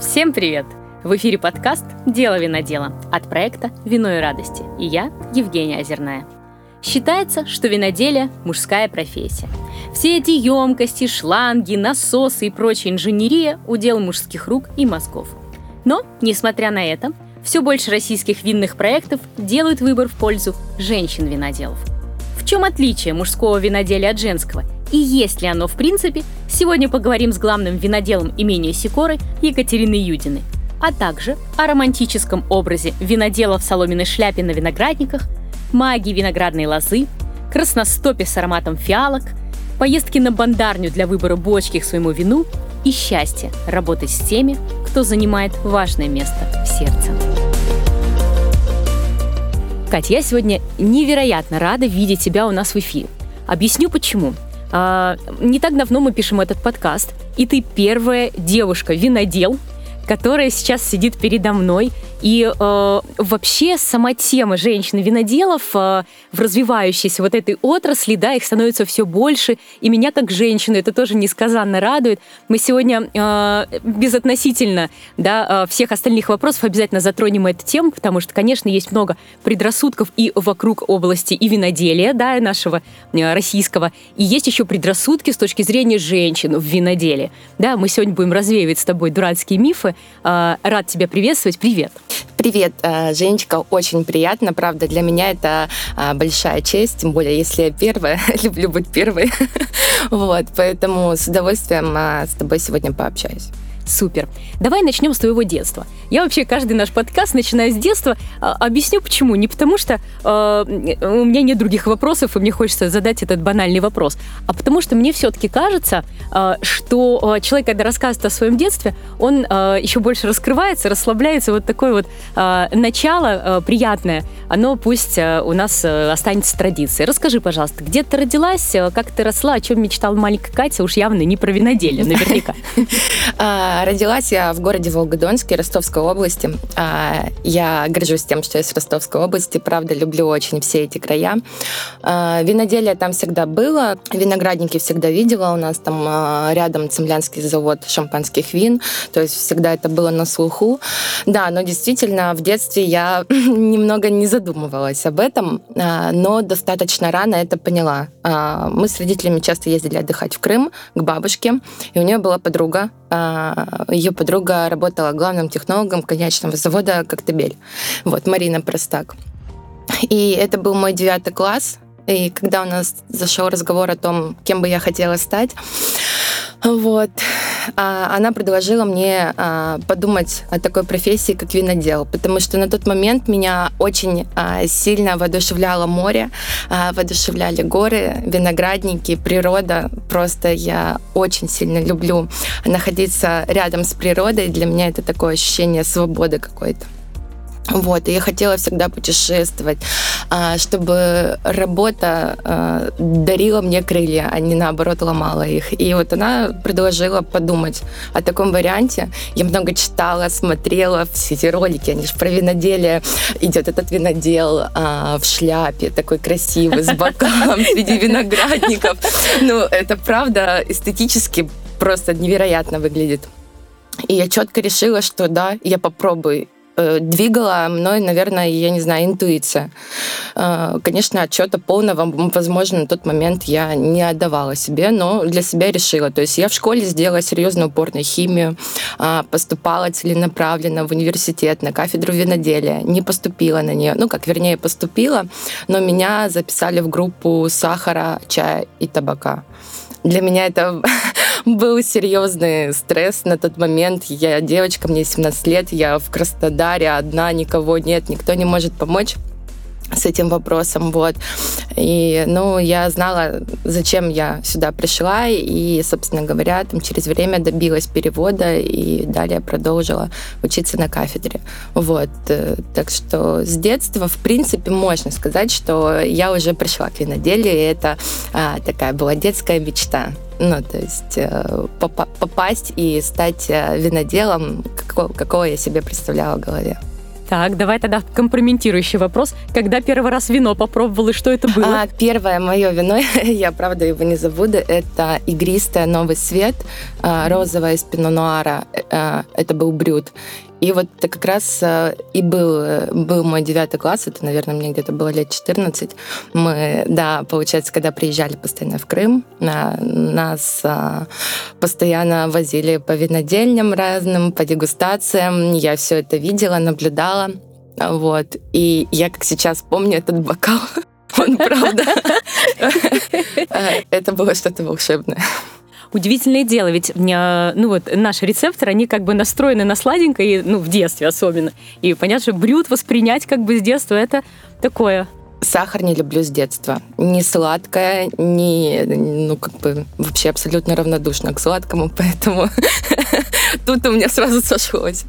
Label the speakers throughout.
Speaker 1: Всем привет! В эфире подкаст «Дело винодела» от проекта «Вино и радости» и я, Евгения Озерная. Считается, что виноделие – мужская профессия. Все эти емкости, шланги, насосы и прочая инженерия – удел мужских рук и мозгов. Но, несмотря на это, все больше российских винных проектов делают выбор в пользу женщин-виноделов. В чем отличие мужского виноделия от женского? И есть ли оно в принципе? Сегодня поговорим с главным виноделом имения Сикоры Екатериной Юдиной, а также о романтическом образе винодела в соломенной шляпе на виноградниках, магии виноградной лозы, красностопе с ароматом фиалок, поездки на бандарню для выбора бочки к своему вину и счастье работать с теми, кто занимает важное место в сердце. Катя, я сегодня невероятно рада видеть тебя у нас в эфире. Объясню почему. А, не так давно мы пишем этот подкаст, и ты первая девушка-винодел, которая сейчас сидит передо мной и э, вообще сама тема женщин-виноделов э, в развивающейся вот этой отрасли, да, их становится все больше, и меня как женщину это тоже несказанно радует. Мы сегодня э, безотносительно да, э, всех остальных вопросов обязательно затронем эту тему, потому что, конечно, есть много предрассудков и вокруг области и виноделия, да, нашего э, российского, и есть еще предрассудки с точки зрения женщин в виноделии. Да, мы сегодня будем развеивать с тобой дурацкие мифы. Э, рад тебя приветствовать. Привет.
Speaker 2: Привет, э, Женечка, очень приятно, правда, для меня это э, большая честь, тем более, если я первая, люблю быть первой, вот, поэтому с удовольствием с тобой сегодня пообщаюсь.
Speaker 1: Супер. Давай начнем с твоего детства. Я вообще каждый наш подкаст начинаю с детства. А, объясню почему. Не потому что э, у меня нет других вопросов, и мне хочется задать этот банальный вопрос, а потому что мне все-таки кажется, э, что человек, когда рассказывает о своем детстве, он э, еще больше раскрывается, расслабляется. Вот такое вот э, начало э, приятное, оно пусть э, у нас э, останется традицией. Расскажи, пожалуйста, где ты родилась, как ты росла, о чем мечтала маленькая Катя, уж явно не про виноделие, наверняка.
Speaker 2: Родилась я в городе Волгодонске, Ростовской области. А, я горжусь тем, что я с Ростовской области. Правда, люблю очень все эти края. А, виноделие там всегда было. Виноградники всегда видела. У нас там а, рядом Цемлянский завод шампанских вин. То есть всегда это было на слуху. Да, но действительно в детстве я немного не задумывалась об этом, но достаточно рано это поняла. Мы с родителями часто ездили отдыхать в Крым к бабушке, и у нее была подруга, ее подруга работала главным технологом конечного завода «Коктебель». Вот, Марина Простак. И это был мой девятый класс. И когда у нас зашел разговор о том, кем бы я хотела стать, вот. А, она предложила мне а, подумать о такой профессии, как винодел, потому что на тот момент меня очень а, сильно воодушевляло море, воодушевляли горы, виноградники, природа. Просто я очень сильно люблю находиться рядом с природой. Для меня это такое ощущение свободы какой-то. Вот, и я хотела всегда путешествовать, а, чтобы работа а, дарила мне крылья, а не наоборот ломала их. И вот она предложила подумать о таком варианте. Я много читала, смотрела все эти ролики, они же про виноделие. Идет этот винодел а, в шляпе, такой красивый, с бокалом среди виноградников. Ну, это правда эстетически просто невероятно выглядит. И я четко решила, что да, я попробую. Э, двигала мной, наверное, я не знаю, интуиция. Э, конечно, отчета полного, возможно, на тот момент я не отдавала себе, но для себя решила. То есть я в школе сделала серьезный упор на химию, а, поступала целенаправленно в университет на кафедру виноделия, не поступила на нее. Ну, как, вернее, поступила, но меня записали в группу сахара, чая и табака. Для меня это был серьезный стресс на тот момент. Я девочка, мне 17 лет, я в Краснодаре одна, никого нет, никто не может помочь с этим вопросом, вот. И, ну, я знала, зачем я сюда пришла, и, собственно говоря, там через время добилась перевода и далее продолжила учиться на кафедре, вот. Так что с детства, в принципе, можно сказать, что я уже пришла к виноделию, и это а, такая была детская мечта. Ну, то есть э, попасть и стать э, виноделом, какого, какого я себе представляла в голове.
Speaker 1: Так, давай тогда компрометирующий вопрос. Когда первый раз вино попробовал и что это было?
Speaker 2: А, первое мое вино, я правда его не забуду, это игристое «Новый свет», а, розовое из пино-нуара. А, это был брют. И вот это как раз а, и был, был мой девятый класс, это, наверное, мне где-то было лет 14. Мы, да, получается, когда приезжали постоянно в Крым, нас постоянно возили по винодельням разным, по дегустациям. Я все это видела, наблюдала. Вот. И я, как сейчас помню, этот бокал, он правда. Это было что-то волшебное.
Speaker 1: Удивительное дело, ведь ну вот наши рецепторы, они как бы настроены на сладенькое, ну в детстве особенно. И понятно, что брют воспринять как бы с детства это такое
Speaker 2: Сахар не люблю с детства. Не сладкое, не, ну, как бы, вообще абсолютно равнодушна к сладкому, поэтому тут у меня сразу сошлось.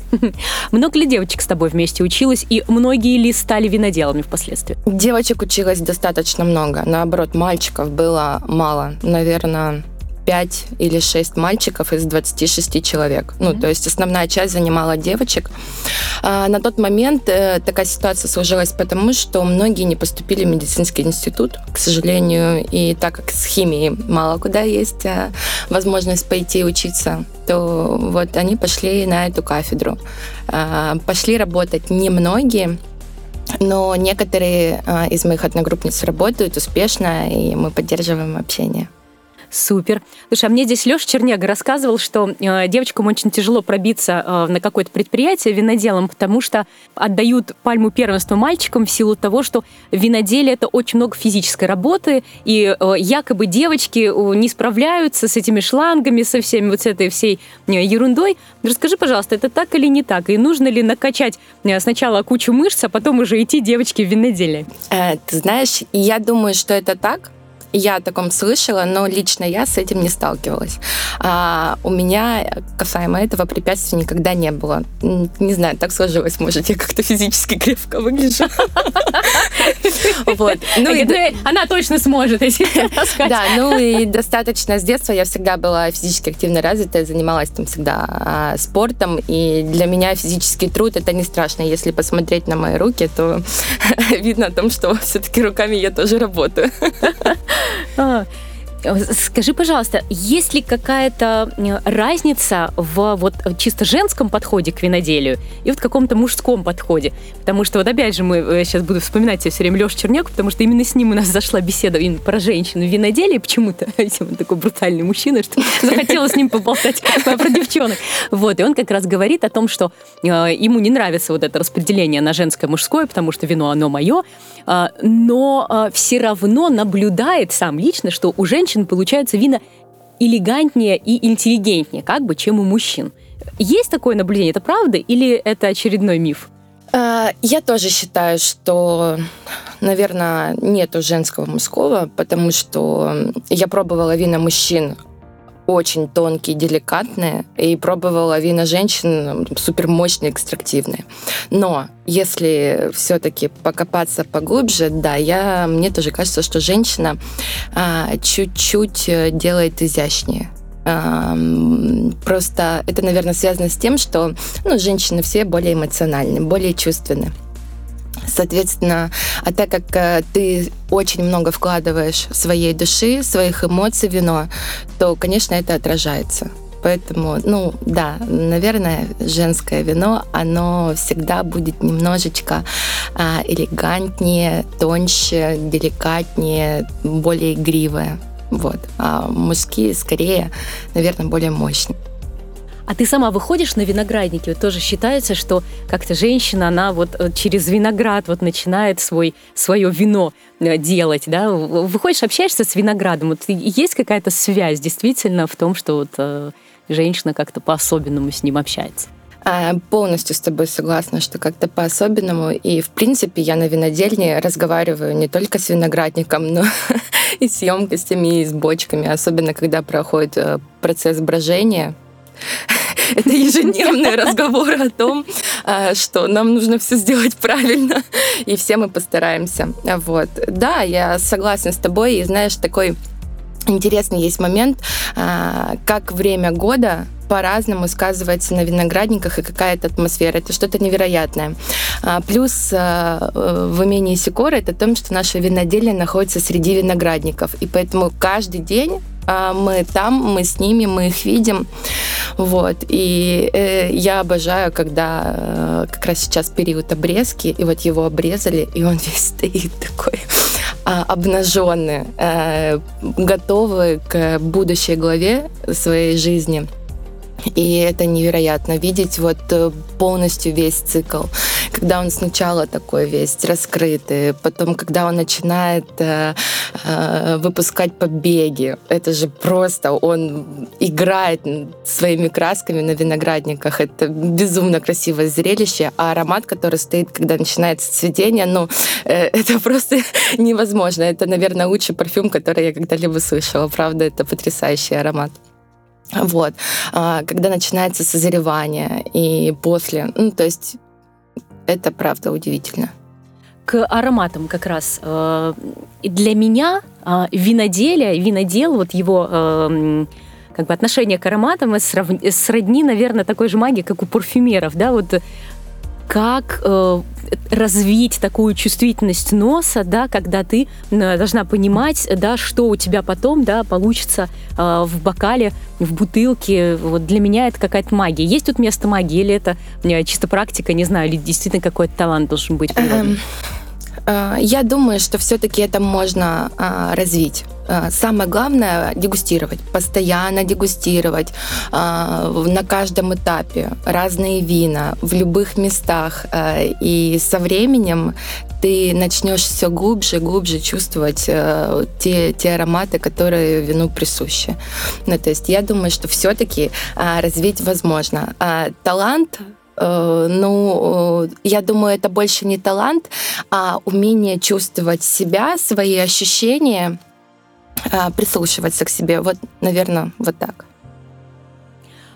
Speaker 1: Много ли девочек с тобой вместе училась, и многие ли стали виноделами впоследствии?
Speaker 2: Девочек училось достаточно много. Наоборот, мальчиков было мало. Наверное, 5 или 6 мальчиков из 26 человек. Mm-hmm. Ну, то есть основная часть занимала девочек. А, на тот момент э, такая ситуация сложилась потому, что многие не поступили в медицинский институт, к сожалению, и так как с химией мало куда есть э, возможность пойти учиться, то вот они пошли на эту кафедру. А, пошли работать немногие, но некоторые а, из моих одногруппниц работают успешно, и мы поддерживаем общение.
Speaker 1: Супер. Слушай, а мне здесь Леша Чернега рассказывал, что э, девочкам очень тяжело пробиться э, на какое-то предприятие виноделом, потому что отдают пальму первенства мальчикам в силу того, что виноделие это очень много физической работы, и э, якобы девочки э, не справляются с этими шлангами, со всеми вот с этой всей э, ерундой. Расскажи, пожалуйста, это так или не так? И нужно ли накачать э, сначала кучу мышц, а потом уже идти девочки в виноделие?
Speaker 2: Э, ты знаешь, я думаю, что это так, я о таком слышала, но лично я с этим не сталкивалась. А у меня касаемо этого препятствий никогда не было. Не знаю, так сложилось, может, я как-то физически крепко выгляжу.
Speaker 1: Вот. Ну, и... Она точно сможет, если
Speaker 2: Да, ну и достаточно с детства я всегда была физически активно развита, занималась там всегда а, спортом, и для меня физический труд это не страшно. Если посмотреть на мои руки, то видно о том, что все-таки руками я тоже работаю.
Speaker 1: А, Скажи, пожалуйста, есть ли какая-то э, разница в вот чисто женском подходе к виноделию и вот каком-то мужском подходе? Потому что вот опять же мы сейчас э, буду вспоминать все время Лешу Черняку, потому что именно с ним у нас зашла беседа именно про женщину в виноделии почему-то. Он такой брутальный мужчина, что захотела с ним поболтать про девчонок. Вот, и он как раз говорит о том, что э, ему не нравится вот это распределение на женское мужское, потому что вино оно мое, но все равно наблюдает сам лично, что у женщин женщин получаются вина элегантнее и интеллигентнее, как бы, чем у мужчин. Есть такое наблюдение, это правда или это очередной миф?
Speaker 2: А, я тоже считаю, что, наверное, нету женского мужского, потому что я пробовала вина мужчин очень тонкие, деликатные, и пробовала вина женщин супер мощные, экстрактивные. Но если все-таки покопаться поглубже, да, я, мне тоже кажется, что женщина а, чуть-чуть э, делает изящнее. Просто это, наверное, связано с тем, что ну, женщины все более эмоциональны, более чувственны. Соответственно, а так как э, ты очень много вкладываешь своей души, своих эмоций в вино, то, конечно, это отражается. Поэтому, ну да, наверное, женское вино, оно всегда будет немножечко а, элегантнее, тоньше, деликатнее, более игривое. Вот. А мужские скорее, наверное, более мощные.
Speaker 1: А ты сама выходишь на виноградники? Вот тоже считается, что как-то женщина, она вот э, через виноград вот начинает свой, свое вино э, делать, да? Выходишь, общаешься с виноградом. Вот есть какая-то связь действительно в том, что вот э, женщина как-то по-особенному с ним общается?
Speaker 2: А, полностью с тобой согласна, что как-то по-особенному. И, в принципе, я на винодельне разговариваю не только с виноградником, но и с емкостями, и с бочками, особенно когда проходит процесс брожения это ежедневный разговор о том, а, что нам нужно все сделать правильно, и все мы постараемся. Вот. Да, я согласна с тобой, и знаешь, такой интересный есть момент, а, как время года по-разному сказывается на виноградниках и какая-то атмосфера. Это что-то невероятное. А, плюс в имении Сикора это то, что наше виноделие находится среди виноградников. И поэтому каждый день мы там, мы с ними, мы их видим. Вот. И э, я обожаю, когда э, как раз сейчас период обрезки, и вот его обрезали, и он весь стоит такой а, обнаженный, э, готовый к будущей главе своей жизни. И это невероятно видеть вот э, полностью весь цикл. Когда он сначала такой весь раскрытый, потом, когда он начинает э, э, выпускать побеги, это же просто он играет своими красками на виноградниках. Это безумно красивое зрелище. А аромат, который стоит, когда начинается цветение, ну, э, это просто невозможно. Это, наверное, лучший парфюм, который я когда-либо слышала. Правда, это потрясающий аромат. Вот. А, когда начинается созревание и после. Ну, то есть это правда удивительно.
Speaker 1: К ароматам как раз. Э, для меня а, виноделие, винодел, вот его э, как бы отношение к ароматам сродни, наверное, такой же магии, как у парфюмеров, да, вот как э, развить такую чувствительность носа, да, когда ты э, должна понимать, да, что у тебя потом, да, получится э, в бокале, в бутылке. Вот для меня это какая-то магия. Есть тут место магии или это чисто практика, не знаю, или действительно какой-то талант должен быть? Эм,
Speaker 2: я думаю, что все-таки это можно а, развить. Э, самое главное дегустировать, постоянно дегустировать э, на каждом этапе разные вина в любых местах. Э, и со временем ты начнешь все глубже, глубже чувствовать те, те ароматы, которые вину присущи. Ну, то есть я думаю, что все-таки развить возможно. талант ну, я думаю, это больше не талант, а умение чувствовать себя, свои ощущения а, прислушиваться к себе. Вот, наверное, вот так.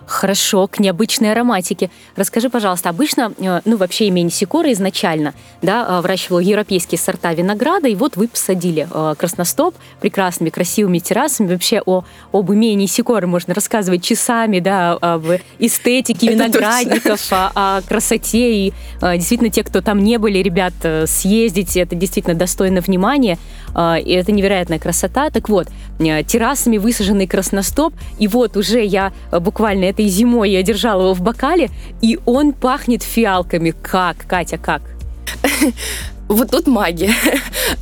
Speaker 1: Хорошо, к необычной ароматике. Расскажи, пожалуйста, обычно, э, ну, вообще имени Сикора изначально, да, э, выращивал европейские сорта винограда, и вот вы посадили э, красностоп прекрасными, красивыми террасами. Вообще о, об имении Сикоры можно рассказывать часами, да, об эстетике виноградников, о, о красоте. И действительно, те, кто там не были, ребят, съездите, это действительно достойно внимания, и это невероятная красота. Так вот, террасами высаженный красностоп, и вот уже я буквально это этой зимой я держала его в бокале, и он пахнет фиалками. Как, Катя, как?
Speaker 2: Вот тут магия.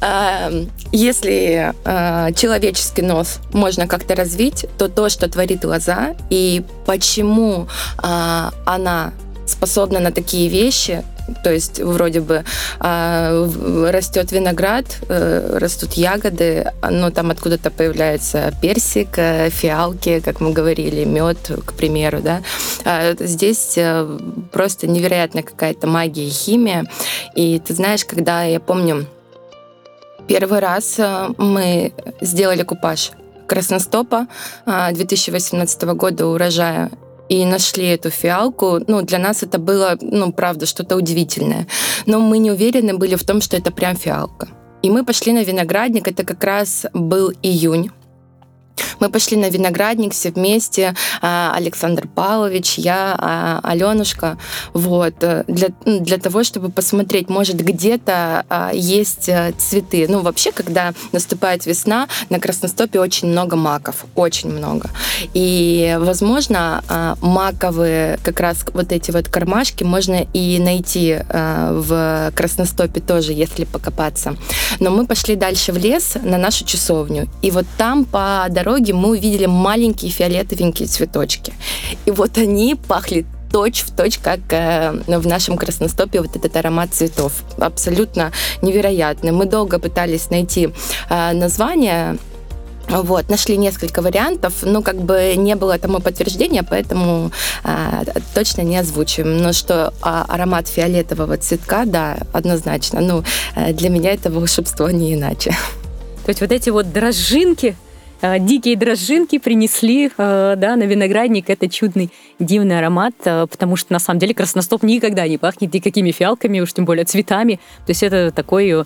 Speaker 2: А, если а, человеческий нос можно как-то развить, то то, что творит глаза, и почему а, она способна на такие вещи, то есть вроде бы э, растет виноград, э, растут ягоды, но там откуда-то появляется персик, э, фиалки, как мы говорили, мед, к примеру, да. А здесь э, просто невероятная какая-то магия и химия. И ты знаешь, когда я помню первый раз э, мы сделали купаж красностопа 2018 э, года урожая и нашли эту фиалку, ну, для нас это было, ну, правда, что-то удивительное. Но мы не уверены были в том, что это прям фиалка. И мы пошли на виноградник, это как раз был июнь мы пошли на виноградник все вместе, а, Александр Павлович, я, а, Аленушка, вот, э, для, для того, чтобы посмотреть, может, где-то а, есть э, цветы. Ну, вообще, когда наступает весна, на Красностопе очень много маков, очень много. И, возможно, маковые как раз вот эти вот кармашки можно и найти в Красностопе тоже, если покопаться. Но мы пошли дальше в лес на нашу часовню. И вот там по дороге дороге мы увидели маленькие фиолетовенькие цветочки. И вот они пахли точь в точь, как э, в нашем красностопе вот этот аромат цветов. Абсолютно невероятный. Мы долго пытались найти э, название вот, нашли несколько вариантов, но как бы не было тому подтверждения, поэтому а, точно не озвучиваем. Но что а, аромат фиолетового цветка, да, однозначно. Ну, э, для меня это волшебство не иначе.
Speaker 1: То есть вот эти вот дрожжинки, дикие дрожжинки принесли э, да, на виноградник этот чудный, дивный аромат, э, потому что на самом деле красностоп никогда не пахнет никакими фиалками, уж тем более цветами. То есть это такой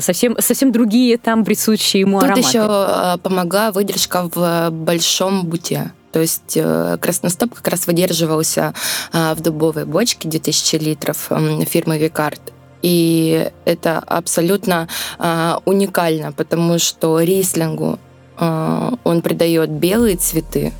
Speaker 1: совсем, совсем другие там присущие ему
Speaker 2: Тут
Speaker 1: ароматы.
Speaker 2: еще помогла выдержка в большом буте. То есть э, красностоп как раз выдерживался в дубовой бочке 2000 литров фирмы Викард. И это абсолютно а, уникально, потому что рислингу он придает белые цветы,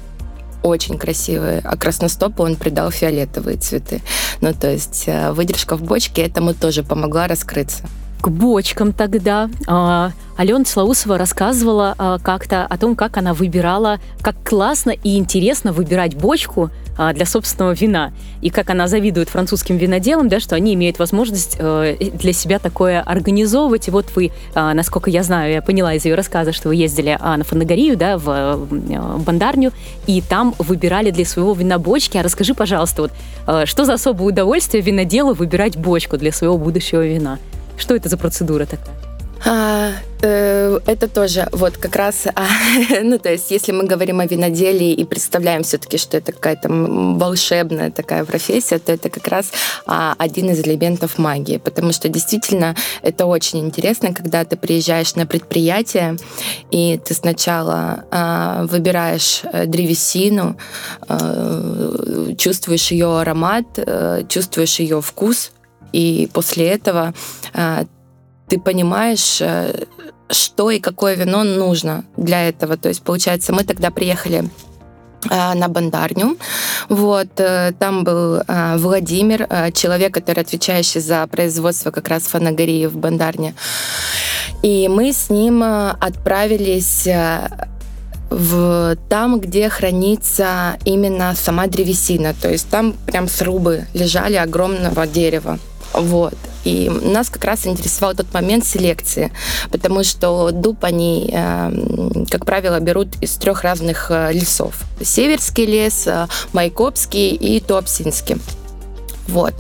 Speaker 2: очень красивые, а красностопу он придал фиолетовые цветы. Ну, то есть э, выдержка в бочке этому тоже помогла раскрыться
Speaker 1: к бочкам тогда. А, Алена Слаусова рассказывала а, как-то о том, как она выбирала, как классно и интересно выбирать бочку а, для собственного вина. И как она завидует французским виноделам, да, что они имеют возможность э, для себя такое организовывать. И вот вы, насколько я знаю, я поняла из ее рассказа, что вы ездили на Фанагорию, да, в э, Бандарню, и там выбирали для своего вина бочки. А расскажи, пожалуйста, вот, э, что за особое удовольствие виноделу выбирать бочку для своего будущего вина? Что это за процедура такая?
Speaker 2: А, э, это тоже вот как раз, а, ну то есть если мы говорим о виноделии и представляем все-таки, что это какая-то волшебная такая профессия, то это как раз а, один из элементов магии, потому что действительно это очень интересно, когда ты приезжаешь на предприятие и ты сначала а, выбираешь э, древесину, а, чувствуешь ее аромат, а, чувствуешь ее вкус, и после этого э, ты понимаешь, э, что и какое вино нужно для этого. То есть, получается, мы тогда приехали э, на Бандарню. Вот, там был Владимир, человек, который отвечающий за производство как раз фанагории в Бандарне. И мы с ним отправились в там, где хранится именно сама древесина. То есть там прям срубы лежали огромного дерева. Вот. И нас как раз интересовал тот момент селекции, потому что дуб они, эм, как правило, берут из трех разных э, лесов. Северский лес, э, Майкопский и Туапсинский. Вот.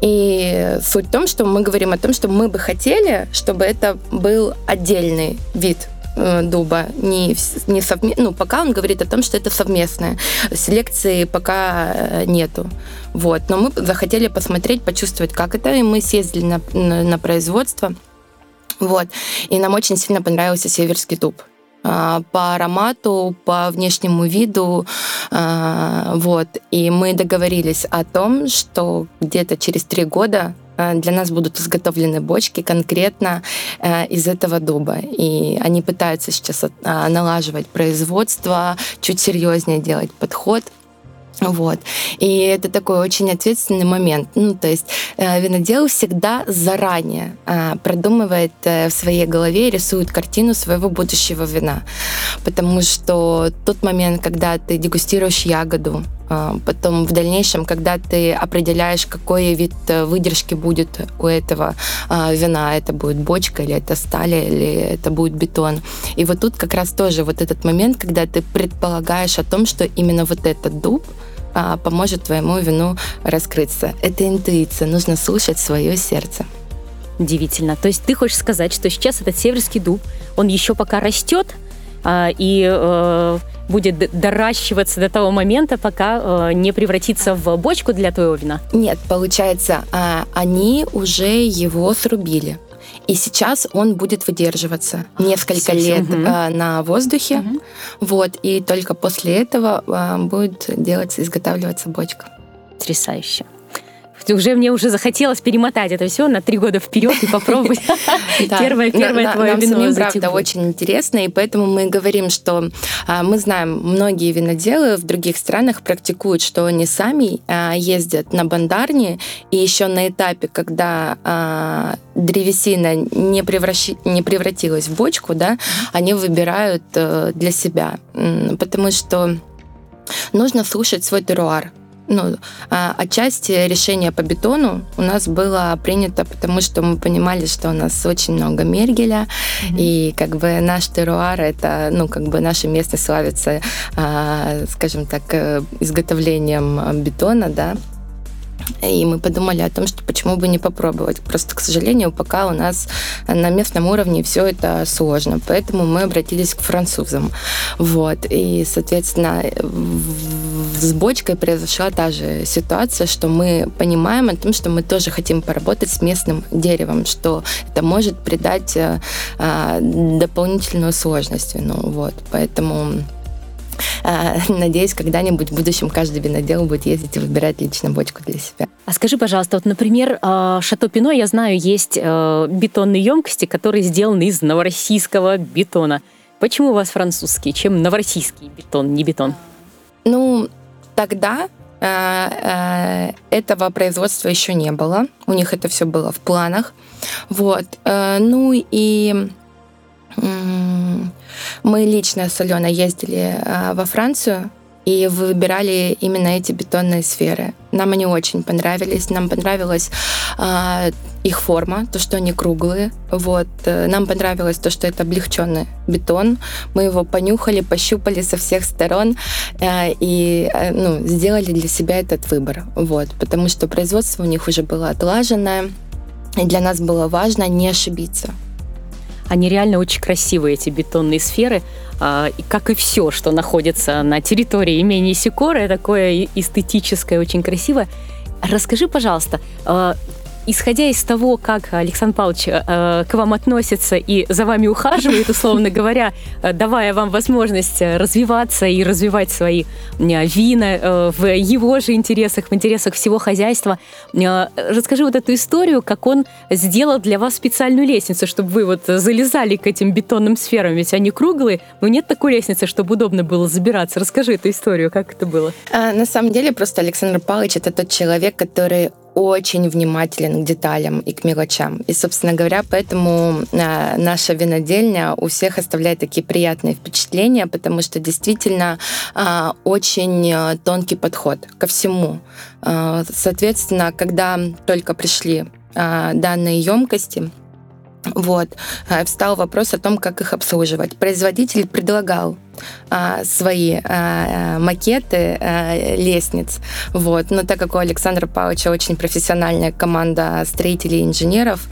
Speaker 2: И суть в том, что мы говорим о том, что мы бы хотели, чтобы это был отдельный вид Э, дуба не, не совме... ну, пока он говорит о том, что это совместное. Селекции пока э, нету. Вот. Но мы захотели посмотреть, почувствовать, как это, и мы съездили на, на, на производство. Вот. И нам очень сильно понравился северский дуб а, по аромату, по внешнему виду. А, вот. И мы договорились о том, что где-то через три года для нас будут изготовлены бочки конкретно э, из этого дуба. И они пытаются сейчас э, налаживать производство, чуть серьезнее делать подход. Вот. И это такой очень ответственный момент. Ну, то есть э, винодел всегда заранее э, продумывает э, в своей голове, рисует картину своего будущего вина. Потому что тот момент, когда ты дегустируешь ягоду, э, потом в дальнейшем, когда ты определяешь, какой вид э, выдержки будет у этого э, вина, это будет бочка или это сталь, или это будет бетон. И вот тут как раз тоже вот этот момент, когда ты предполагаешь о том, что именно вот этот дуб, а, поможет твоему вину раскрыться. Это интуиция, нужно слушать свое сердце.
Speaker 1: Удивительно. То есть ты хочешь сказать, что сейчас этот северский дуб, он еще пока растет а, и э, будет доращиваться до того момента, пока э, не превратится в бочку для твоего вина?
Speaker 2: Нет, получается, э, они уже его срубили. И сейчас он будет выдерживаться несколько все, лет угу. на воздухе. Угу. Вот, и только после этого а, будет делаться, изготавливаться бочка.
Speaker 1: Потрясающе уже мне уже захотелось перемотать это все на три года вперед и попробовать. Первое первое твое вино.
Speaker 2: правда очень интересно, и поэтому мы говорим, что а, мы знаем, многие виноделы в других странах практикуют, что они сами а, ездят на бандарни, и еще на этапе, когда а, древесина не, превращи, не превратилась в бочку, да, они выбирают э, для себя, потому что нужно слушать свой теруар ну, а, отчасти решение по бетону у нас было принято, потому что мы понимали, что у нас очень много мергеля, mm-hmm. и как бы наш теруар это, ну, как бы наша местность славится, а, скажем так, э, изготовлением бетона, да, и мы подумали о том, что почему бы не попробовать. Просто, к сожалению, пока у нас на местном уровне все это сложно. Поэтому мы обратились к французам. Вот. И, соответственно, с бочкой произошла та же ситуация, что мы понимаем о том, что мы тоже хотим поработать с местным деревом, что это может придать а, дополнительную сложность. Ну, вот. Поэтому Надеюсь, когда-нибудь в будущем каждый винодел будет ездить и выбирать лично бочку для себя.
Speaker 1: А скажи, пожалуйста, вот, например, Шато Пино, я знаю, есть бетонные емкости, которые сделаны из новороссийского бетона. Почему у вас французский? Чем новороссийский бетон, не бетон?
Speaker 2: Ну, тогда этого производства еще не было. У них это все было в планах. Вот. Э, ну и мы лично с Аленой ездили во Францию и выбирали именно эти бетонные сферы. Нам они очень понравились. Нам понравилась э, их форма, то, что они круглые. Вот. Э, нам понравилось то, что это облегченный бетон. Мы его понюхали, пощупали со всех сторон э, и э, ну, сделали для себя этот выбор. Вот. Потому что производство у них уже было отлаженное. И для нас было важно не ошибиться.
Speaker 1: Они реально очень красивые, эти бетонные сферы. А, и как и все, что находится на территории имени Сикора, такое эстетическое, очень красивое. Расскажи, пожалуйста, а, исходя из того, как Александр Павлович э, к вам относится и за вами ухаживает, условно говоря, э, давая вам возможность развиваться и развивать свои э, вина э, в его же интересах, в интересах всего хозяйства, э, расскажи вот эту историю, как он сделал для вас специальную лестницу, чтобы вы вот залезали к этим бетонным сферам, ведь они круглые, но нет такой лестницы, чтобы удобно было забираться. Расскажи эту историю, как это было?
Speaker 2: А, на самом деле просто Александр Павлович это тот человек, который очень внимателен к деталям и к мелочам. И, собственно говоря, поэтому э, наша винодельня у всех оставляет такие приятные впечатления, потому что действительно э, очень э, тонкий подход ко всему. Соответственно, когда только пришли данные емкости, вот, встал вопрос о том, как их обслуживать. Производитель предлагал а, свои а, макеты а, лестниц. Вот. Но так как у Александра Павловича очень профессиональная команда строителей и инженеров,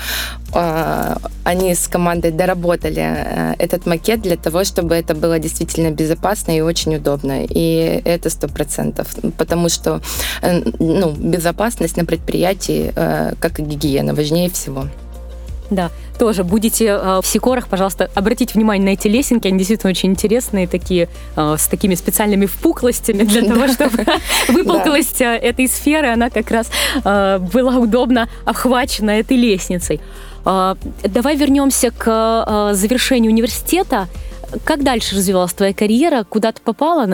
Speaker 2: а, они с командой доработали а, этот макет для того, чтобы это было действительно безопасно и очень удобно. И это сто процентов. Потому что ну, безопасность на предприятии, как и гигиена, важнее всего.
Speaker 1: Да, тоже будете э, в Сикорах, пожалуйста, обратите внимание на эти лесенки, они действительно очень интересные, такие э, с такими специальными впуклостями для того, чтобы выполклость э, этой сферы, она как раз э, была удобно обхвачена этой лестницей. Давай вернемся к завершению университета. Как дальше развивалась твоя карьера? Куда ты попала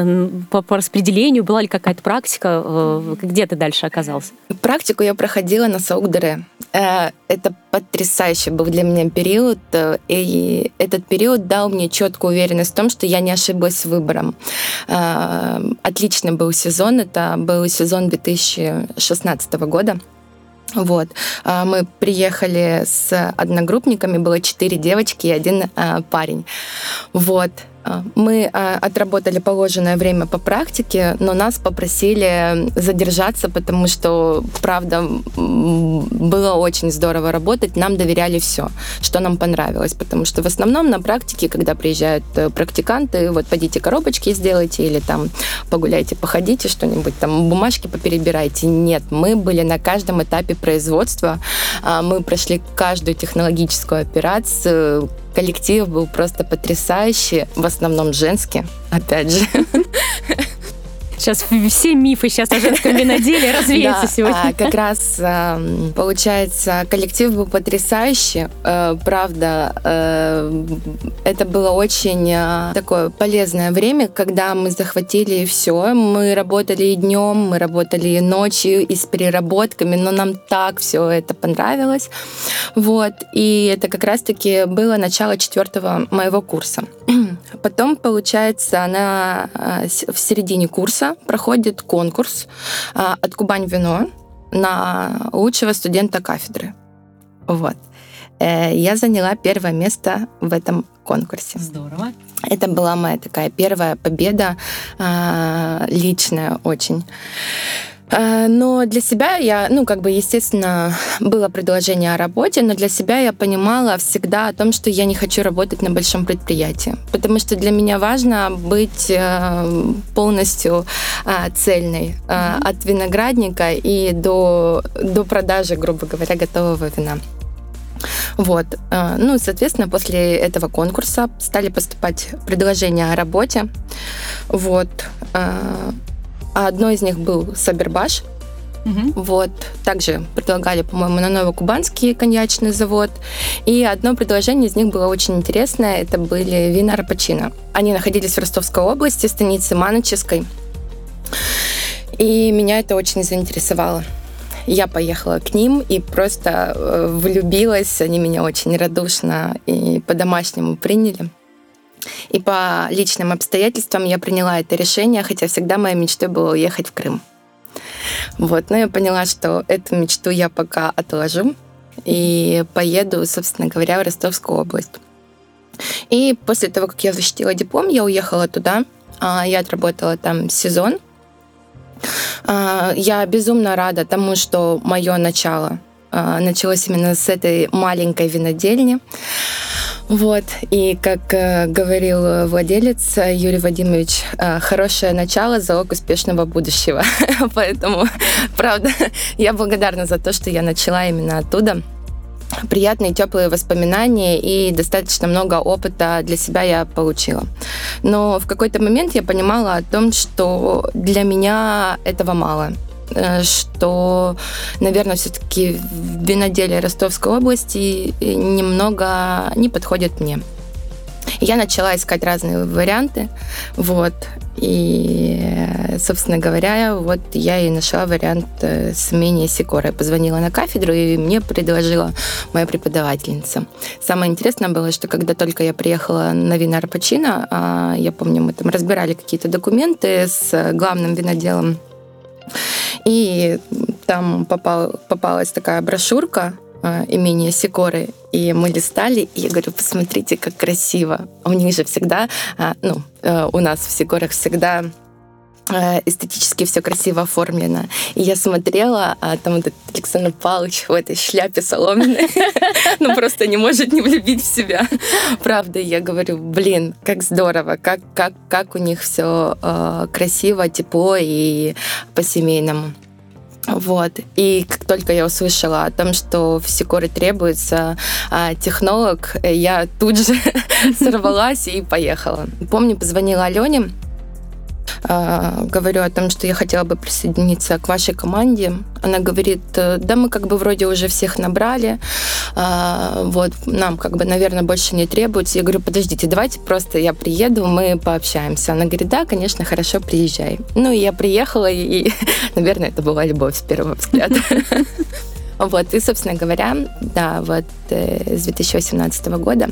Speaker 1: по, по распределению? Была ли какая-то практика? Э, где ты дальше оказался?
Speaker 2: Практику я проходила на Саугдере. Э, это потрясающий был для меня период, э, и этот период дал мне четкую уверенность в том, что я не ошиблась выбором. Отличный был сезон, это был сезон 2016 года. Вот. А, мы приехали с одногруппниками, было четыре девочки и один а, парень. Вот. А, мы а, отработали положенное время по практике, но нас попросили задержаться, потому что, правда, было очень здорово работать. Нам доверяли все, что нам понравилось, потому что в основном на практике, когда приезжают э, практиканты, вот пойдите коробочки сделайте или там погуляйте, походите, что-нибудь там, бумажки поперебирайте. Нет, мы были на каждом этапе производства, а, мы прошли каждую технологическую операцию, Коллектив был просто потрясающий, в основном женский, опять же.
Speaker 1: Сейчас все мифы сейчас о женском виноделии развеются да, сегодня.
Speaker 2: А, как раз эм, получается, коллектив был потрясающий. Э, правда, э, это было очень э, такое полезное время, когда мы захватили все. Мы работали и днем, мы работали и ночью, и с переработками, но нам так все это понравилось. Вот. И это как раз-таки было начало четвертого моего курса. Потом, получается, она в середине курса проходит конкурс а, от Кубань Вино на лучшего студента кафедры. Вот. Э, я заняла первое место в этом конкурсе.
Speaker 1: Здорово.
Speaker 2: Это была моя такая первая победа, а, личная очень. Э, но для себя я, ну, как бы, естественно, было предложение о работе, но для себя я понимала всегда о том, что я не хочу работать на большом предприятии, потому что для меня важно быть э, полностью э, цельной от виноградника и до, до продажи, грубо говоря, готового вина. Вот. Ну, соответственно, после этого конкурса стали поступать предложения о работе. Вот. Э, одно из них был Сабербаш. Угу. Вот. Также предлагали, по-моему, на Новокубанский коньячный завод. И одно предложение из них было очень интересное. Это были вина Рапачино. Они находились в Ростовской области, станице Маноческой. И меня это очень заинтересовало. Я поехала к ним и просто э, влюбилась. Они меня очень радушно и по-домашнему приняли. И по личным обстоятельствам я приняла это решение, хотя всегда моей мечтой было уехать в Крым. Вот, но я поняла, что эту мечту я пока отложу и поеду, собственно говоря, в Ростовскую область. И после того, как я защитила диплом, я уехала туда. А, я отработала там сезон. А, я безумно рада тому, что мое начало началось именно с этой маленькой винодельни. Вот, и как э, говорил владелец Юрий Вадимович, э, хорошее начало – залог успешного будущего. Поэтому, правда, я благодарна за то, что я начала именно оттуда. Приятные, теплые воспоминания и достаточно много опыта для себя я получила. Но в какой-то момент я понимала о том, что для меня этого мало – что, наверное, все-таки виноделие Ростовской области немного не подходит мне. Я начала искать разные варианты, вот, и, собственно говоря, вот я и нашла вариант э, с менее Сикора. позвонила на кафедру, и мне предложила моя преподавательница. Самое интересное было, что когда только я приехала на вина Арпачино, а, я помню, мы там разбирали какие-то документы с главным виноделом и там попал, попалась такая брошюрка э, имени Сикоры, и мы листали, и я говорю, посмотрите, как красиво. У них же всегда, э, ну, э, у нас в Сикорах всегда эстетически все красиво оформлено. И я смотрела, а там этот Александр Павлович в этой шляпе соломенной, ну просто не может не влюбить в себя. Правда, я говорю, блин, как здорово, как, как, как у них все э, красиво, тепло и по-семейному. Вот. И как только я услышала о том, что в Сикоре требуется а, технолог, я тут же сорвалась и поехала. Помню, позвонила Алене, а, говорю о том, что я хотела бы присоединиться к вашей команде. Она говорит, «Э, да, мы как бы вроде уже всех набрали, а, вот, нам как бы, наверное, больше не требуется. Я говорю, подождите, давайте просто я приеду, мы пообщаемся. Она говорит, да, конечно, хорошо, приезжай. Ну, и я приехала, и, наверное, это была любовь с первого взгляда. Вот, и, собственно говоря, да, вот э, с 2018 года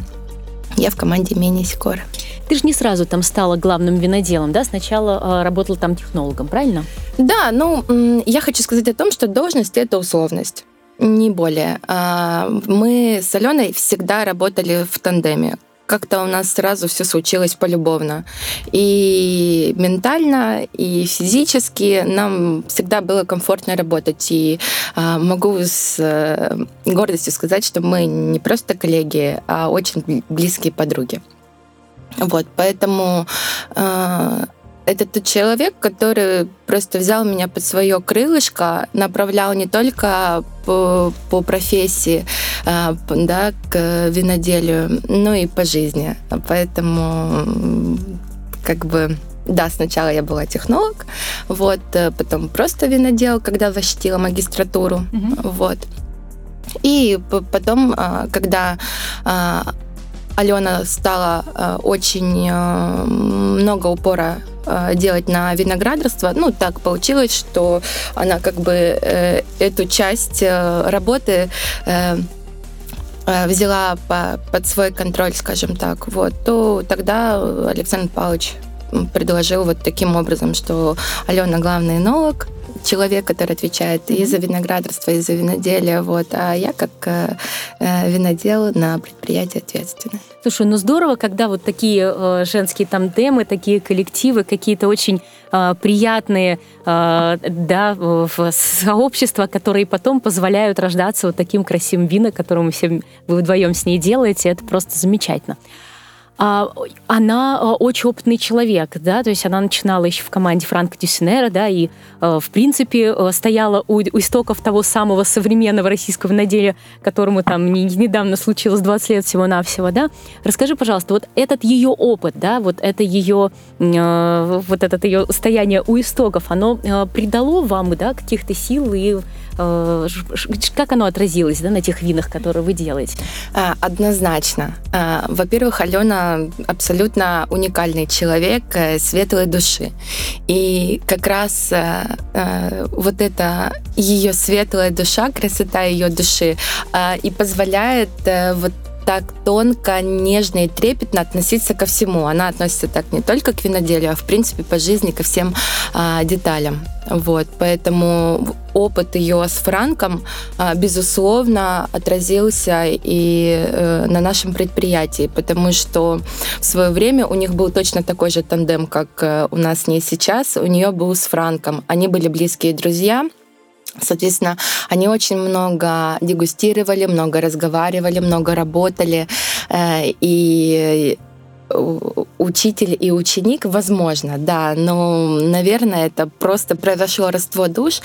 Speaker 2: я в команде Мини Сикора.
Speaker 1: Ты же не сразу там стала главным виноделом, да? Сначала э, работала там технологом, правильно?
Speaker 2: Да, ну, я хочу сказать о том, что должность — это условность. Не более. А, мы с Аленой всегда работали в тандеме как-то у нас сразу все случилось полюбовно. И ментально, и физически нам всегда было комфортно работать. И а, могу с а, гордостью сказать, что мы не просто коллеги, а очень близкие подруги. Вот, поэтому э, это тот человек, который просто взял меня под свое крылышко, направлял не только по, по профессии, э, да, к виноделию, но и по жизни. Поэтому как бы да, сначала я была технолог, вот, э, потом просто винодел, когда защитила магистратуру, mm-hmm. вот. И потом, а, когда а, Алена стала э, очень э, много упора э, делать на виноградарство. Ну, так получилось, что она как бы эту часть работы взяла по, под свой контроль, скажем так, вот, то тогда Александр Павлович предложил вот таким образом, что Алена главный энолог, человек, который отвечает и за виноградарство, и за виноделие, вот, а я как э, э, винодел на предприятии ответственна.
Speaker 1: Слушай, ну здорово, когда вот такие э, женские тандемы, такие коллективы, какие-то очень приятные, да, сообщества, которые потом позволяют рождаться вот таким красивым вином, которым вы все вы вдвоем с ней делаете, это просто замечательно. А, она а, очень опытный человек, да, то есть она начинала еще в команде Франка Дюсенера, да, и, а, в принципе, стояла у, у истоков того самого современного российского наделия, которому там недавно случилось 20 лет всего-навсего, да. Расскажи, пожалуйста, вот этот ее опыт, да, вот это ее, вот это ее стояние у истоков, оно придало вам, да, каких-то сил и Э, как оно отразилось да, на тех винах, которые вы делаете?
Speaker 2: А, однозначно. А, во-первых, Алена абсолютно уникальный человек, э, светлой души. И как раз э, вот эта ее светлая душа, красота ее души и позволяет вот так тонко, нежно и трепетно относиться ко всему. Она относится так не только к виноделию, а в принципе по жизни ко всем а, деталям. Вот, поэтому опыт ее с Франком, а, безусловно, отразился и э, на нашем предприятии, потому что в свое время у них был точно такой же тандем, как э, у нас не сейчас. У нее был с Франком. Они были близкие друзья. Соответственно, они очень много дегустировали, много разговаривали, много работали. Э, и учитель и ученик, возможно, да, но, наверное, это просто произошло родство душ,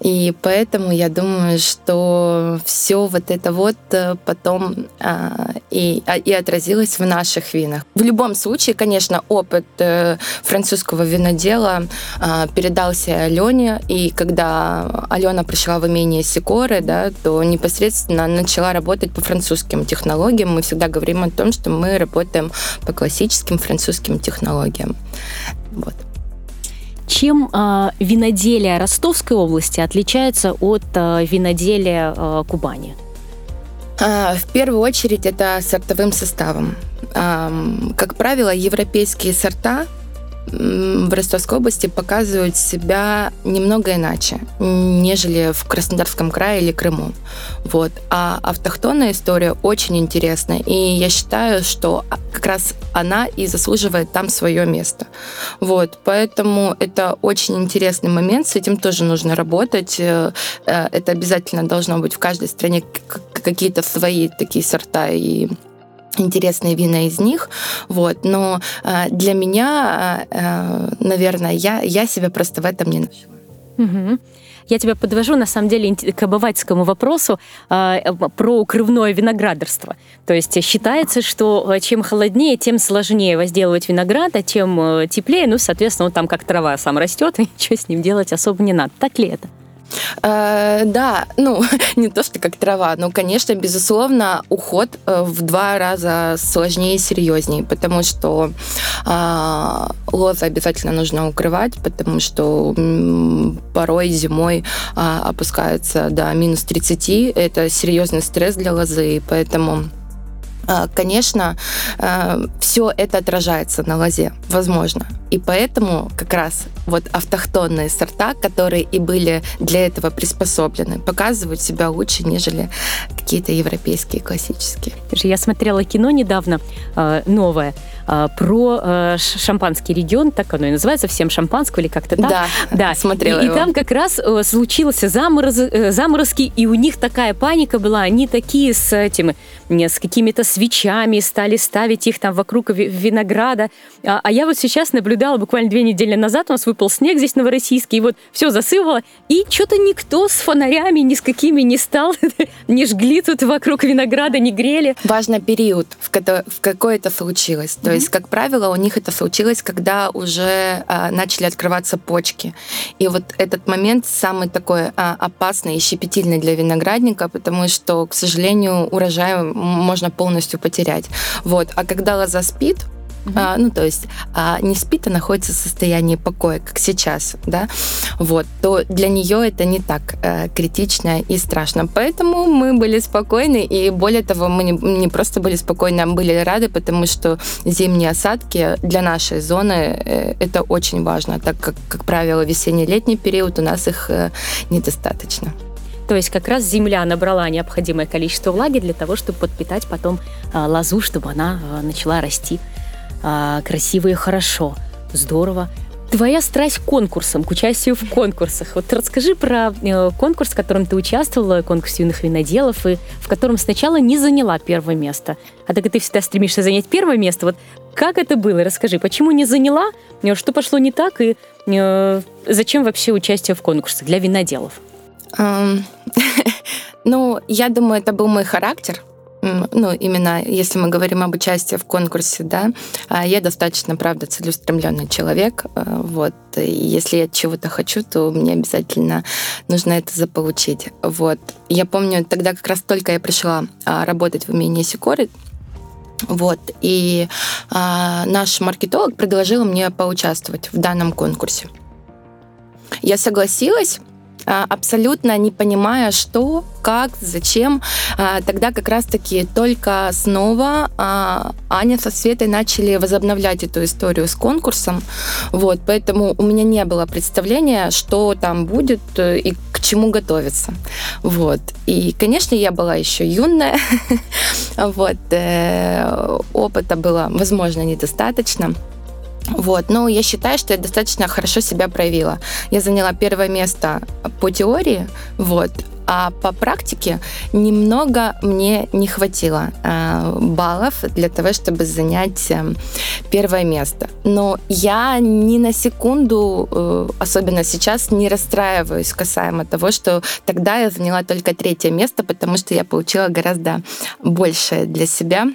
Speaker 2: и поэтому я думаю, что все вот это вот э, потом а, и, а, и отразилось в наших винах. В любом случае, конечно, опыт э, французского винодела а, передался Алене, и когда Алена пришла в имение Сикоры, да, то непосредственно начала работать по французским технологиям. Мы всегда говорим о том, что мы работаем по классическим французским технологиям. Вот.
Speaker 1: Чем э, виноделие Ростовской области отличается от э, виноделия э, Кубани?
Speaker 2: В первую очередь это сортовым составом. Как правило, европейские сорта в Ростовской области показывают себя немного иначе, нежели в Краснодарском крае или Крыму. Вот. А автохтонная история очень интересная, и я считаю, что как раз она и заслуживает там свое место. Вот. Поэтому это очень интересный момент, с этим тоже нужно работать. Э, э, это обязательно должно быть в каждой стране какие-то свои такие сорта и интересные вина из них, вот. Но э, для меня, э, наверное, я я себя просто в этом не.
Speaker 1: Угу. Я тебя подвожу, на самом деле, к обывательскому вопросу э, про укрывное виноградарство. То есть считается, что чем холоднее, тем сложнее возделывать виноград, а чем теплее, ну, соответственно, он там как трава сам растет, и ничего с ним делать особо не надо. Так ли это?
Speaker 2: Э, да, ну, не то, что как трава, но, конечно, безусловно, уход э, в два раза сложнее и серьезнее, потому что э, лозы обязательно нужно укрывать, потому что порой зимой э, опускаются до минус 30. Это серьезный стресс для лозы, поэтому а, конечно, а, все это отражается на лозе, возможно. И поэтому как раз вот автохтонные сорта, которые и были для этого приспособлены, показывают себя лучше, нежели какие-то европейские классические.
Speaker 1: Я смотрела кино недавно, а, новое, про шампанский регион, так оно и называется, всем шампанского или как-то так.
Speaker 2: Да, да. смотрела
Speaker 1: и,
Speaker 2: его.
Speaker 1: и там как раз э, случился замороз, э, заморозки, и у них такая паника была, они такие с этими, с какими-то свечами, стали ставить их там вокруг винограда. А, а я вот сейчас наблюдала буквально две недели назад, у нас выпал снег здесь в Новороссийске, и вот все засыпало, и что-то никто с фонарями ни с какими не стал, не жгли тут вокруг винограда, не грели.
Speaker 2: Важный период, в, в какой это случилось. То mm-hmm. есть, как правило, у них это случилось, когда уже а, начали открываться почки. И вот этот момент самый такой а, опасный и щепетильный для виноградника, потому что, к сожалению, урожай можно полностью потерять. Вот. А когда лоза спит, Uh-huh. А, ну, то есть а, не спит, а находится в состоянии покоя, как сейчас, да, вот, то для нее это не так а, критично и страшно. Поэтому мы были спокойны, и более того, мы не, не просто были спокойны, а были рады, потому что зимние осадки для нашей зоны э, это очень важно, так как, как правило, весенне-летний период у нас их э, недостаточно.
Speaker 1: То есть как раз земля набрала необходимое количество влаги для того, чтобы подпитать потом а, лозу, чтобы она а, начала расти а, красиво и хорошо. Здорово. твоя страсть к конкурсам, к участию в конкурсах. Вот расскажи про э, конкурс, в котором ты участвовала, конкурс юных виноделов, и в котором сначала не заняла первое место. А так как ты всегда стремишься занять первое место, вот как это было? Расскажи, почему не заняла, э, что пошло не так, и э, зачем вообще участие в конкурсах для виноделов?
Speaker 2: Ну, я думаю, это был мой характер. Ну, именно если мы говорим об участии в конкурсе, да, а, я достаточно, правда, целеустремленный человек, а, вот, и если я чего-то хочу, то мне обязательно нужно это заполучить, вот. Я помню, тогда как раз только я пришла а, работать в умении Сикоры, вот, и а, наш маркетолог предложил мне поучаствовать в данном конкурсе. Я согласилась, абсолютно не понимая, что, как, зачем. А, тогда как раз-таки только снова а, Аня со Светой начали возобновлять эту историю с конкурсом. Вот, поэтому у меня не было представления, что там будет э, и к чему готовиться. Вот. И, конечно, я была еще юная. вот. Э, опыта было, возможно, недостаточно. Вот. Но я считаю, что я достаточно хорошо себя проявила. Я заняла первое место по теории, вот, а по практике немного мне не хватило э, баллов для того, чтобы занять э, первое место. Но я ни на секунду, э, особенно сейчас, не расстраиваюсь касаемо того, что тогда я заняла только третье место, потому что я получила гораздо больше для себя.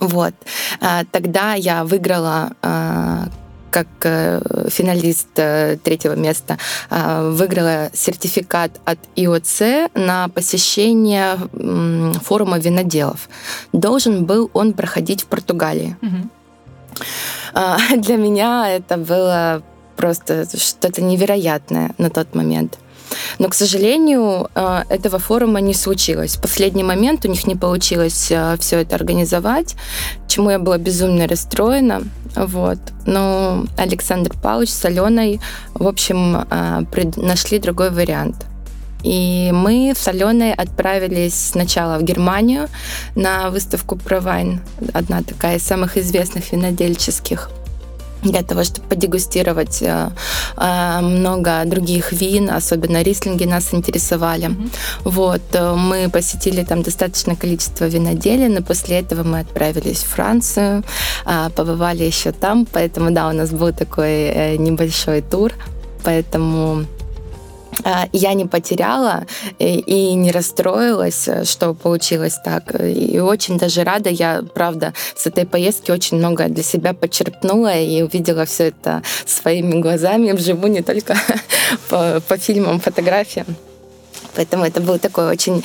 Speaker 2: Вот. А, тогда я выиграла а, как э, финалист э, третьего места а, выиграла сертификат от ИОЦ на посещение форума виноделов. Должен был он проходить в Португалии. Угу. Для меня это было просто что-то невероятное на тот момент. Но, к сожалению, э, этого форума не случилось. В последний момент у них не получилось э, все это организовать, чему я была безумно расстроена. Вот. Но Александр Павлович с Аленой, в общем, э, нашли другой вариант. И мы с Аленой отправились сначала в Германию на выставку Провайн, одна такая из самых известных винодельческих для того, чтобы подегустировать э, э, много других вин, особенно рислинги нас интересовали. Mm-hmm. Вот, э, мы посетили там достаточное количество виноделий, но после этого мы отправились в Францию, побывали еще там, поэтому, да, у нас был такой небольшой тур, поэтому я не потеряла и не расстроилась, что получилось так. И очень даже рада. Я, правда, с этой поездки очень много для себя подчерпнула и увидела все это своими глазами вживую, не только по, по фильмам, фотографиям. Поэтому это был такой очень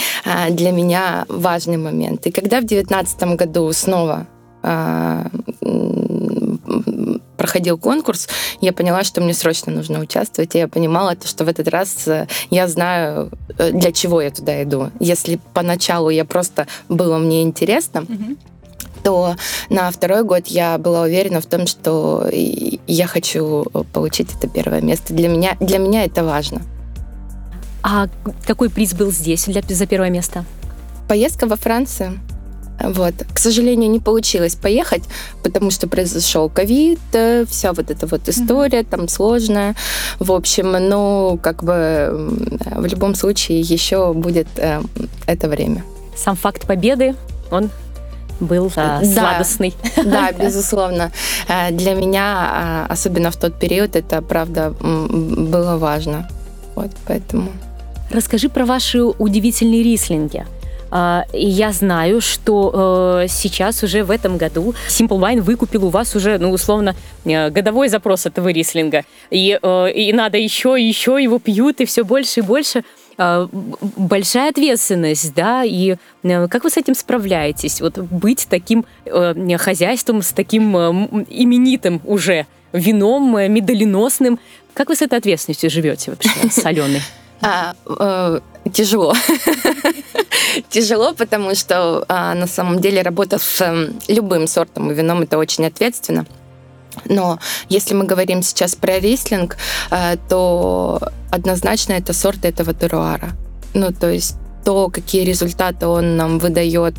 Speaker 2: для меня важный момент. И когда в 2019 году снова проходил конкурс, я поняла, что мне срочно нужно участвовать, и я понимала, что в этот раз э, я знаю, э, для чего я туда иду. Если поначалу я просто было мне интересно, mm-hmm то на второй год я была уверена в том, что я хочу получить это первое место. Для меня, для меня это важно.
Speaker 1: А какой приз был здесь для, за первое место?
Speaker 2: Поездка во Францию. Вот. К сожалению, не получилось поехать, потому что произошел ковид, э, вся вот эта вот история mm-hmm. там сложная. В общем, ну, как бы в любом случае еще будет э, это время.
Speaker 1: Сам факт победы, он был э, да, сладостный.
Speaker 2: Да, безусловно. Э, для меня, особенно в тот период, это, правда, было важно. Вот поэтому.
Speaker 1: Расскажи про ваши удивительные рислинги. А, и я знаю, что э, сейчас уже в этом году Simple Wine выкупил у вас уже, ну, условно, э, годовой запрос этого рислинга. И, э, и надо еще и еще его пьют, и все больше и больше а, большая ответственность, да, и как вы с этим справляетесь? Вот быть таким хозяйством, с таким именитым уже вином, медоленосным, как вы с этой ответственностью живете вообще, с Аленой?
Speaker 2: А, э, тяжело. тяжело, потому что а, на самом деле работа с э, любым сортом и вином это очень ответственно. Но если мы говорим сейчас про рислинг, э, то однозначно это сорт этого теруара. Ну, то есть то, какие результаты он нам выдает,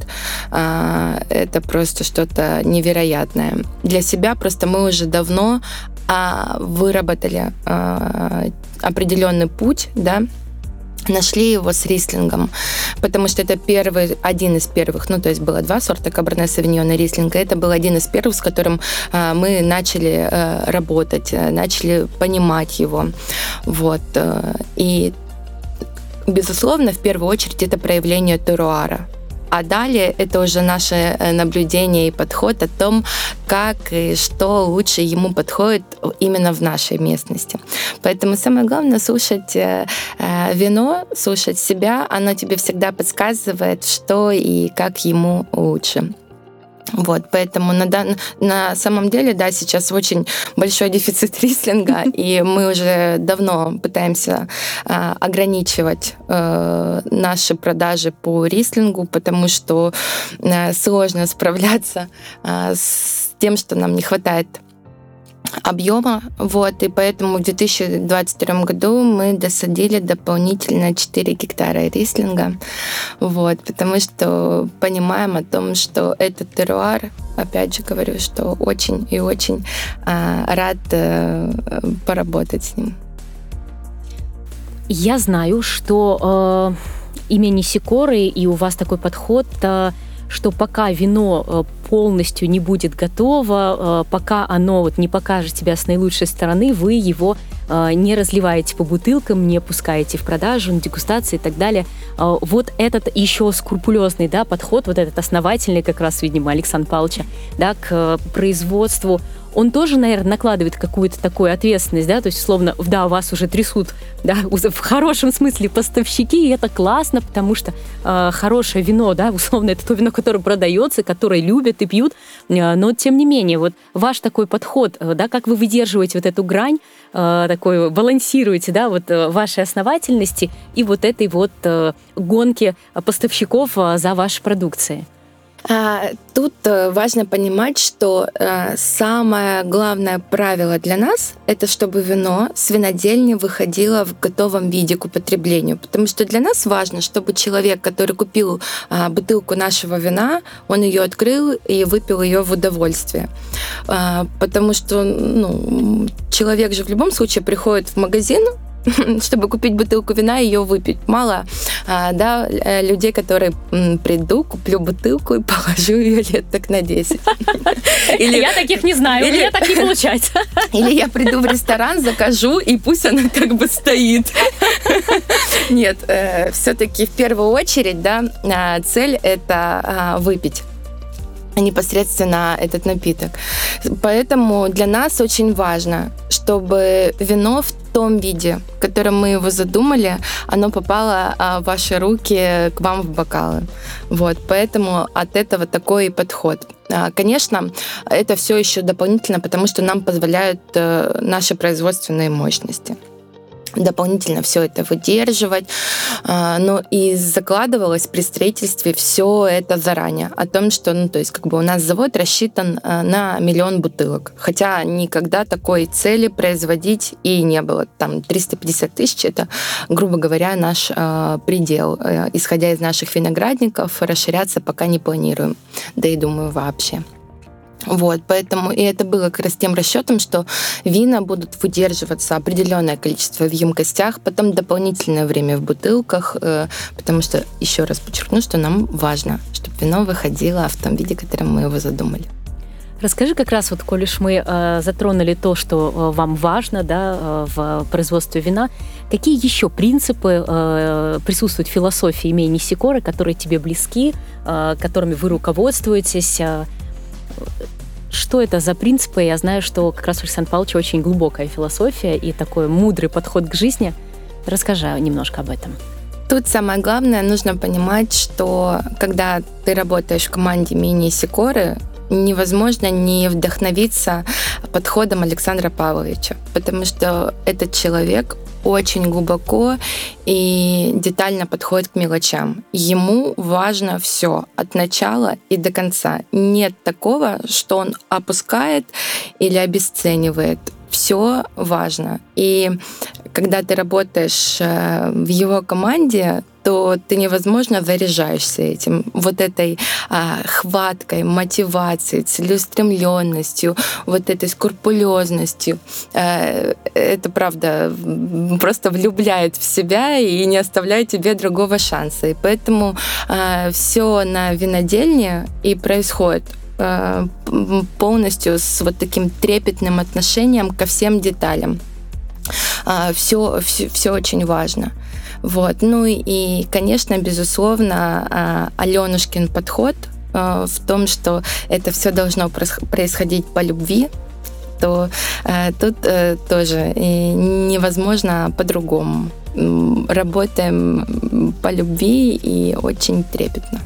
Speaker 2: а, это просто что-то невероятное. Для себя просто мы уже давно а, выработали а, определенный путь, да, нашли его с рислингом, потому что это первый, один из первых, ну, то есть было два сорта Каберне Савиньон и рислинга, это был один из первых, с которым э, мы начали э, работать, э, начали понимать его, вот, э, и безусловно, в первую очередь это проявление теруара, а далее это уже наше э, наблюдение и подход о том, как и что лучше ему подходит именно в нашей местности. Поэтому самое главное слушать э, э, вино, слушать себя, оно тебе всегда подсказывает, что и как ему лучше. Вот, поэтому на, дан... на самом деле, да, сейчас очень большой дефицит рислинга, и мы уже давно пытаемся э, ограничивать э, наши продажи по рислингу, потому что э, сложно справляться э, с тем, что нам не хватает объема, вот, и поэтому в 2022 году мы досадили дополнительно 4 гектара рислинга, вот, потому что понимаем о том, что этот теруар, опять же говорю, что очень и очень а, рад а, поработать с ним.
Speaker 1: Я знаю, что э, имя Сикоры и у вас такой подход э, что пока вино э, полностью не будет готово, э, пока оно вот не покажет себя с наилучшей стороны, вы его э, не разливаете по бутылкам, не пускаете в продажу, на дегустации и так далее. Вот этот еще скрупулезный да, подход, вот этот основательный как раз, видимо, Александра Павловича, да, к производству он тоже, наверное, накладывает какую-то такую ответственность, да, то есть, словно, да, вас уже трясут, да, в хорошем смысле поставщики, и это классно, потому что э, хорошее вино, да, условно, это то вино, которое продается, которое любят и пьют, э, но тем не менее, вот ваш такой подход, э, да, как вы выдерживаете вот эту грань, э, такой балансируете, да, вот э, вашей основательности и вот этой вот э, гонки поставщиков э, за вашей продукцией.
Speaker 2: А, тут э, важно понимать, что э, самое главное правило для нас — это чтобы вино с винодельни выходило в готовом виде к употреблению. Потому что для нас важно, чтобы человек, который купил а, бутылку нашего вина, он ее открыл и выпил ее в удовольствие. А, потому что ну, человек же в любом случае приходит в магазин, чтобы купить бутылку вина и ее выпить. Мало а, да, э, людей, которые приду, куплю бутылку и положу ее лет так на 10.
Speaker 1: Или, я таких не знаю, или, у меня так не получается.
Speaker 2: Или я приду в ресторан, закажу, и пусть она как бы стоит. Нет, э, все-таки в первую очередь, да, а, цель это а, выпить непосредственно этот напиток. Поэтому для нас очень важно, чтобы вино в том виде, в котором мы его задумали, оно попало а, в ваши руки, к вам в бокалы. Вот, поэтому от этого такой подход. А, конечно, это все еще дополнительно, потому что нам позволяют э, наши производственные мощности дополнительно все это выдерживать. А, но и закладывалось при строительстве все это заранее. О том, что, ну, то есть, как бы у нас завод рассчитан а, на миллион бутылок. Хотя никогда такой цели производить и не было. Там 350 тысяч — это, грубо говоря, наш э, предел. Э, исходя из наших виноградников, расширяться пока не планируем. Да и думаю, вообще. Вот, поэтому и это было как раз тем расчетом, что вина будут выдерживаться определенное количество в емкостях, потом дополнительное время в бутылках, э, потому что, еще раз подчеркну, что нам важно, чтобы вино выходило в том виде, которым мы его задумали.
Speaker 1: Расскажи как раз, вот, коль уж мы э, затронули то, что э, вам важно да, э, в производстве вина, какие еще принципы э, присутствуют в философии имени Сикоры, которые тебе близки, э, которыми вы руководствуетесь? Э, что это за принципы? Я знаю, что как раз у Александра Павловича очень глубокая философия и такой мудрый подход к жизни. Расскажи немножко об этом.
Speaker 2: Тут самое главное, нужно понимать, что когда ты работаешь в команде мини-сикоры, невозможно не вдохновиться подходом Александра Павловича, потому что этот человек очень глубоко и детально подходит к мелочам. Ему важно все от начала и до конца. Нет такого, что он опускает или обесценивает. Все важно. И когда ты работаешь э, в его команде, то ты невозможно заряжаешься этим, вот этой а, хваткой, мотивацией, целеустремленностью, вот этой скрупулезностью. А, это правда просто влюбляет в себя и не оставляет тебе другого шанса. И поэтому а, все на винодельне и происходит а, полностью с вот таким трепетным отношением ко всем деталям. Все, все, все очень важно. Вот. Ну и, конечно, безусловно, а, Аленушкин подход а, в том, что это все должно происходить по любви, то а, тут э, тоже невозможно по-другому. Работаем по любви и очень трепетно.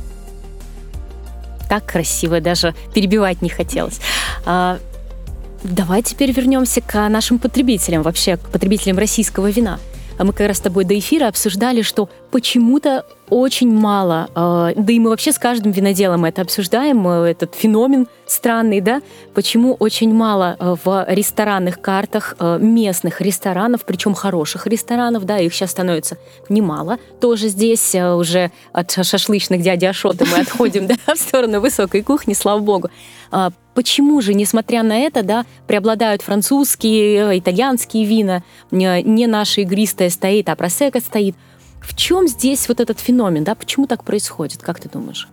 Speaker 1: Так красиво, даже перебивать не хотелось. Давай теперь вернемся к нашим потребителям, вообще к потребителям российского вина. А мы как раз с тобой до эфира обсуждали, что почему-то очень мало, э, да и мы вообще с каждым виноделом это обсуждаем, э, этот феномен странный, да, почему очень мало в ресторанных картах местных ресторанов, причем хороших ресторанов, да, их сейчас становится немало. Тоже здесь уже от шашлычных дяди Ашота мы отходим, да, в сторону высокой кухни, слава богу. Почему же, несмотря на это, да, преобладают французские, итальянские вина, не наша игристая стоит, а просека стоит? В чем здесь вот этот феномен, да? Почему так происходит, как ты думаешь?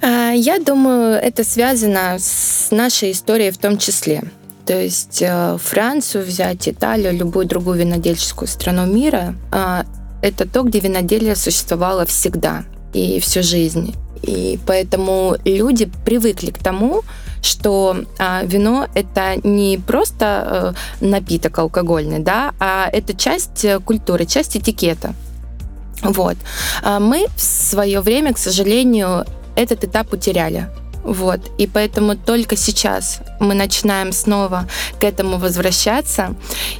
Speaker 2: А, я думаю, это связано с нашей историей в том числе. То есть э, Францию взять, Италию, любую другую винодельческую страну мира, а, это то, где виноделие существовало всегда и всю жизнь. И поэтому люди привыкли к тому, что а, вино это не просто э, напиток алкогольный, да, а это часть культуры, часть этикета. Вот. А мы в свое время, к сожалению, этот этап утеряли. Вот. И поэтому только сейчас мы начинаем снова к этому возвращаться.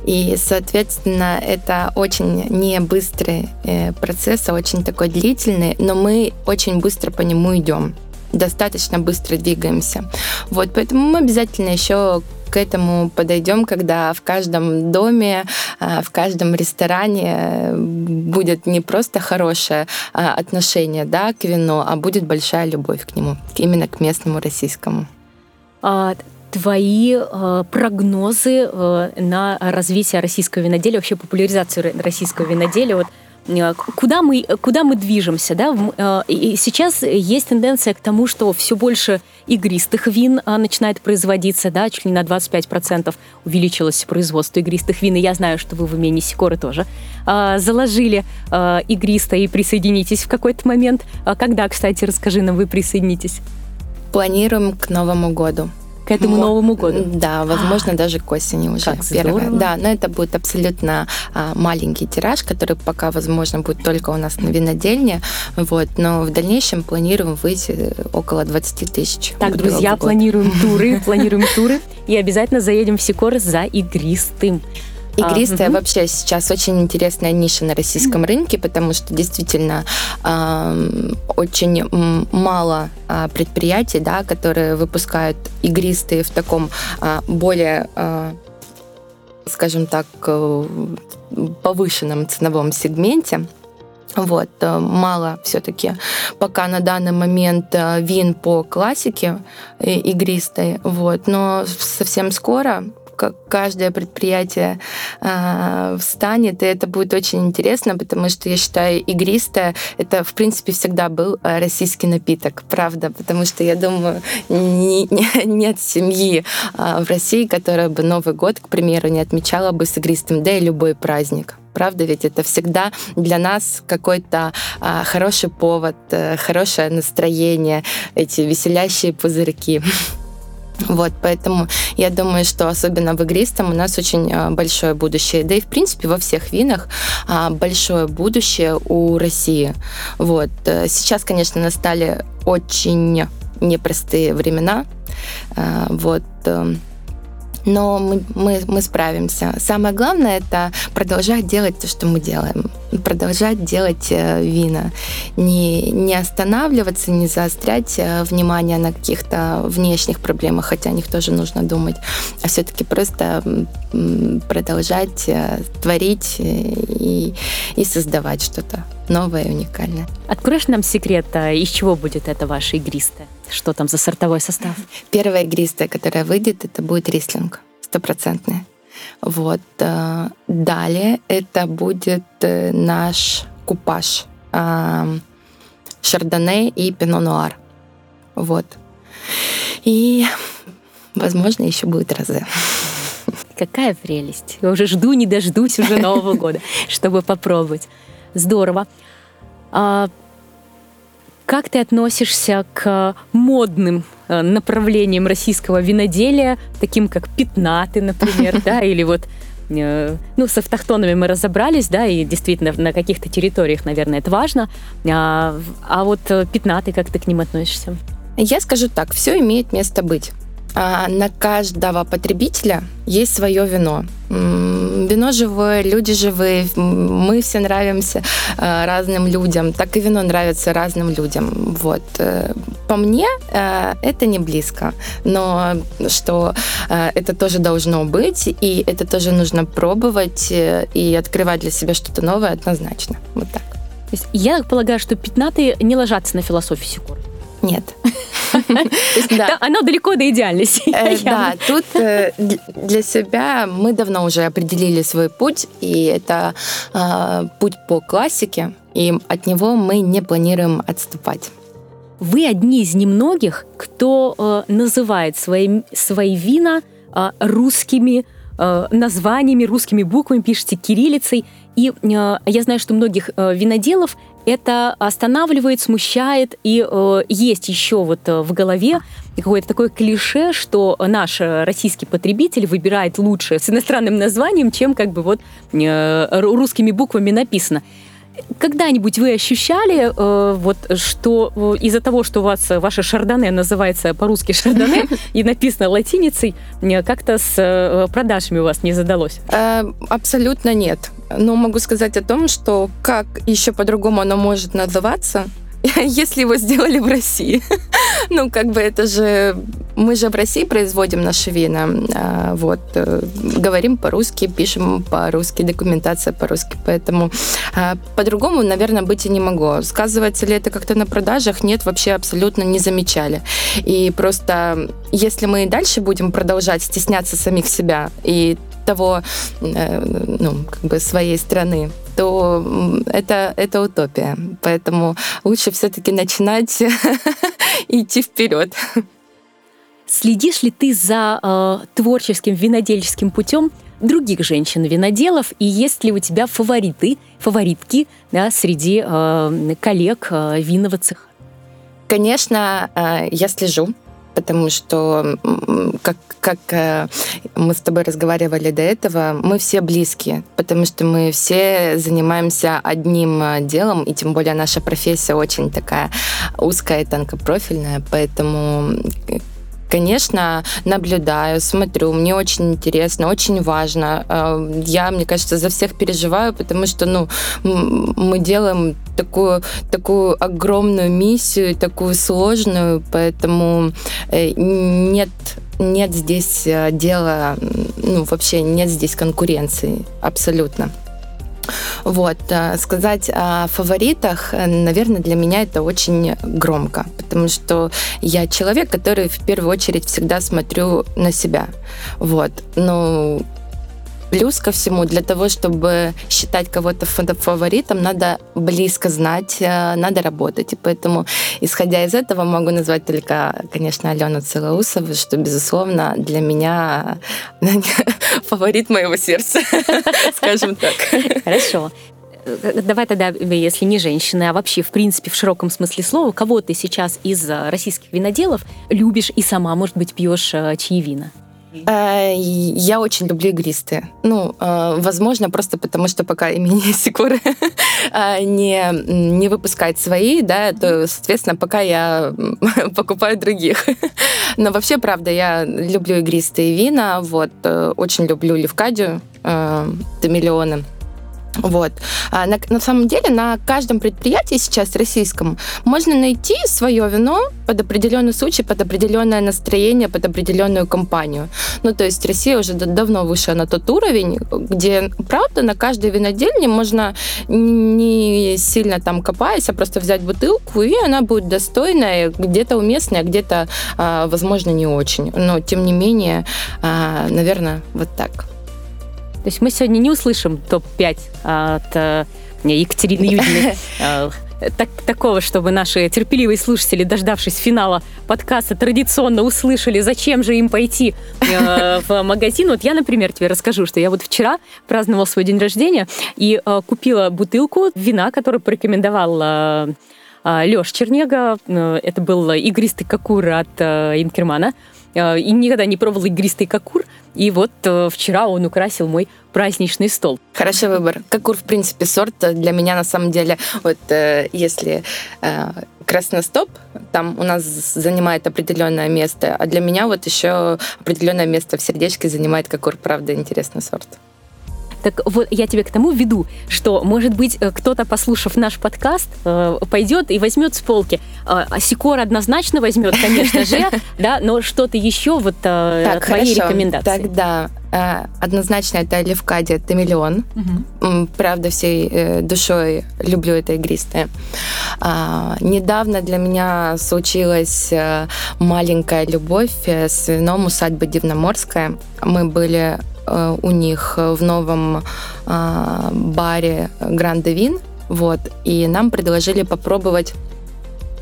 Speaker 2: И, соответственно, это очень не быстрый э, процесс, а очень такой длительный, но мы очень быстро по нему идем достаточно быстро двигаемся. Вот, поэтому мы обязательно еще к этому подойдем, когда в каждом доме, а, в каждом ресторане будет не просто хорошее а, отношение да, к вину, а будет большая любовь к нему, именно к местному российскому.
Speaker 1: А, твои э, прогнозы э, на развитие российского виноделия, вообще популяризацию российского виноделия? Вот Э, куда мы, куда мы движемся. Да? Э, и сейчас есть тенденция к тому, что все больше игристых вин а, начинает производиться, да, чуть ли на 25% увеличилось производство игристых вин. И я знаю, что вы в умении Сикоры тоже а, заложили а, игристое и присоединитесь в какой-то момент. Когда, кстати, расскажи нам, вы присоединитесь?
Speaker 2: Планируем к Новому году
Speaker 1: к этому Мо- Новому году.
Speaker 2: Да, возможно, а, даже к осени уже.
Speaker 1: Как первое. Здорово.
Speaker 2: Да, но это будет абсолютно а, маленький тираж, который пока, возможно, будет только у нас на винодельне. Вот, но в дальнейшем планируем выйти около 20 тысяч.
Speaker 1: Так, друзья, планируем туры, планируем туры и обязательно заедем в Сикор за игристым.
Speaker 2: Игристая а, вообще сейчас очень интересная ниша на российском рынке, потому что действительно э, очень мало э, предприятий, да, которые выпускают игристые в таком э, более, э, скажем так, э, повышенном ценовом сегменте. Вот, э, мало все-таки пока на данный момент э, вин по классике игристой, вот, но совсем скоро как каждое предприятие э, встанет, и это будет очень интересно, потому что я считаю, игристое это, в принципе, всегда был а, российский напиток, правда, потому что я думаю, не, не, нет семьи э, в России, которая бы Новый год, к примеру, не отмечала бы с игристым, да и любой праздник. Правда, ведь это всегда для нас какой-то а, хороший повод, а, хорошее настроение, эти веселящие пузырьки. Вот, поэтому я думаю, что особенно в игристом у нас очень а, большое будущее. Да и, в принципе, во всех винах а, большое будущее у России. Вот. Э, сейчас, конечно, настали очень непростые времена. А, вот. Но мы, мы, мы справимся. Самое главное это продолжать делать то, что мы делаем. Продолжать делать э, вина. Не, не останавливаться, не заострять э, внимание на каких-то внешних проблемах, хотя о них тоже нужно думать, а все-таки просто продолжать э, творить и, и создавать что-то новое и уникальное.
Speaker 1: Откроешь нам секрет, из чего будет это ваше игристое? Что там за сортовой состав?
Speaker 2: Первая игристая, которая выйдет, это будет рислинг, стопроцентный. Вот. Э, далее это будет э, наш купаж шардоне и пино нуар. Вот. И, возможно, еще будет розе.
Speaker 1: Какая прелесть. Я уже жду, не дождусь уже Нового года, чтобы попробовать. Здорово. А как ты относишься к модным э, направлениям российского виноделия, таким как пятнаты, например, да, или вот э, ну, с автохтонами мы разобрались, да, и действительно на каких-то территориях, наверное, это важно. А, а вот э, пятнаты, как ты к ним относишься?
Speaker 2: Я скажу так, все имеет место быть. А, на каждого потребителя есть свое вино. Вино живое, люди живые, мы все нравимся а, разным людям, так и вино нравится разным людям. Вот. Э, по мне э, это не близко, но что э, это тоже должно быть, и это тоже нужно пробовать и открывать для себя что-то новое однозначно. Вот так.
Speaker 1: Я полагаю, что пятнатые не ложатся на философию Сикор.
Speaker 2: Нет.
Speaker 1: Оно далеко до идеальности.
Speaker 2: Э, да, тут э, для себя мы давно уже определили свой путь, и это а, путь по классике, и от него мы не планируем отступать.
Speaker 1: Вы одни из немногих, кто э, называет свои, свои вина а, русскими названиями, русскими буквами, пишете кириллицей. И я знаю, что многих виноделов это останавливает, смущает, и э, есть еще вот э, в голове какое-то такое клише, что наш э, российский потребитель выбирает лучше с иностранным названием, чем как бы вот э, русскими буквами написано. Когда-нибудь вы ощущали, э, вот, что э, из-за того, что у вас ваше шардоне называется по-русски шардоне и написано латиницей, э, как-то с э, продажами у вас не задалось?
Speaker 2: Э, абсолютно нет. Но могу сказать о том, что как еще по-другому оно может называться, если его сделали в России. Ну, как бы это же... Мы же в России производим наши вина. А, вот. Э, говорим по-русски, пишем по-русски, документация по-русски. Поэтому а, по-другому, наверное, быть и не могло. Сказывается ли это как-то на продажах? Нет, вообще абсолютно не замечали. И просто если мы и дальше будем продолжать стесняться самих себя и того, э, ну, как бы своей страны, то это, это утопия. Поэтому лучше все-таки начинать идти вперед.
Speaker 1: Следишь ли ты за э, творческим винодельческим путем других женщин-виноделов, и есть ли у тебя фавориты, фаворитки да, среди э, коллег э, винного цеха?
Speaker 2: Конечно, э, я слежу потому что, как, как э, мы с тобой разговаривали до этого, мы все близкие, потому что мы все занимаемся одним э, делом, и тем более наша профессия очень такая узкая и тонкопрофильная, поэтому Конечно, наблюдаю, смотрю, мне очень интересно, очень важно. Э, я, мне кажется, за всех переживаю, потому что, ну, мы делаем такую, такую огромную миссию, такую сложную, поэтому э, нет нет здесь э, дела, ну, вообще нет здесь конкуренции, абсолютно. Вот. Э, сказать о фаворитах, э, наверное, для меня это очень громко, потому что я человек, который в первую очередь всегда смотрю на себя. Вот. Ну, Плюс ко всему, для того, чтобы считать кого-то фаворитом, надо близко знать, э, надо работать. И поэтому, исходя из этого, могу назвать только, конечно, Алену Целоусову, что, безусловно, для меня фаворит моего сердца, скажем так.
Speaker 1: Хорошо. Э, давай тогда, если не женщины, а вообще, в принципе, в широком смысле слова, кого ты сейчас из российских виноделов любишь и сама, может быть, пьешь чьи вина?
Speaker 2: Э, я очень люблю игристые. Ну, э, возможно, просто потому, что пока имени Секуры э, не, не выпускает свои, да, то, соответственно, пока я покупаю других. Но вообще, правда, я люблю игристые вина, вот, очень люблю Левкадию, Тамиллионы. Вот. А на, на самом деле на каждом предприятии сейчас российском можно найти свое вино под определенный случай, под определенное настроение, под определенную компанию. Ну, то есть Россия уже давно вышла на тот уровень, где, правда, на каждой винодельне можно не сильно там копаясь, а просто взять бутылку, и она будет достойная, где-то уместная, где-то, а, возможно, не очень. Но, тем не менее, а, наверное, вот так.
Speaker 1: То есть мы сегодня не услышим топ-5 от э, Екатерины Юдиной э, так, такого, чтобы наши терпеливые слушатели, дождавшись финала подкаста, традиционно услышали, зачем же им пойти э, в магазин. Вот я, например, тебе расскажу, что я вот вчера праздновал свой день рождения и э, купила бутылку вина, которую порекомендовал э, э Леш Чернега. Э, это был игристый кокур от Инкермана. Э, и никогда не пробовал игристый кокур. И вот э, вчера он украсил мой праздничный стол.
Speaker 2: Хороший выбор. Кокур, в принципе, сорт для меня на самом деле, вот э, если красностоп, там у нас занимает определенное место, а для меня вот еще определенное место в сердечке занимает кокур, правда, интересный сорт.
Speaker 1: Так вот, я тебе к тому веду, что, может быть, э, кто-то, послушав наш подкаст, э, пойдет и возьмет с полки. А, а Сикор однозначно возьмет, конечно же, да, но что-то еще, вот э, твои рекомендации.
Speaker 2: Тогда однозначно это Левкадия Тамиллион. Угу. Правда, всей душой люблю это игристое. А, недавно для меня случилась маленькая любовь с вином усадьбы Дивноморская. Мы были Э, у них в новом э, баре Гранд Вин, вот, и нам предложили попробовать э,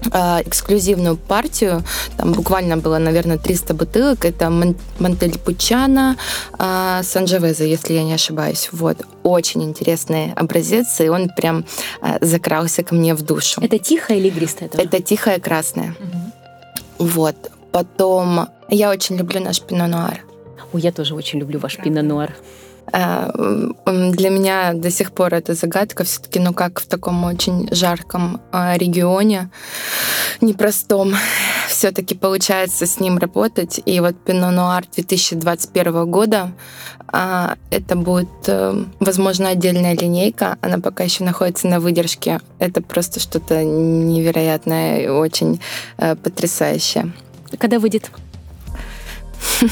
Speaker 2: эксклюзивную партию. Там буквально было, наверное, 300 бутылок. Это Монтельпучана Санжевеза, если я не ошибаюсь. Вот. Очень интересный образец, и он прям закрался ко мне в душу.
Speaker 1: Это тихая или игристая тоже?
Speaker 2: Это тихая красная. Угу. Вот. Потом я очень люблю наш пино-нуар.
Speaker 1: Ой, я тоже очень люблю ваш пино-нуар.
Speaker 2: А, для меня до сих пор это загадка все-таки, ну как в таком очень жарком а, регионе, непростом, все-таки получается с ним работать. И вот Pinot Noir 2021 года а, это будет, э, возможно, отдельная линейка. Она пока еще находится на выдержке. Это просто что-то невероятное и очень э, потрясающее.
Speaker 1: Когда выйдет?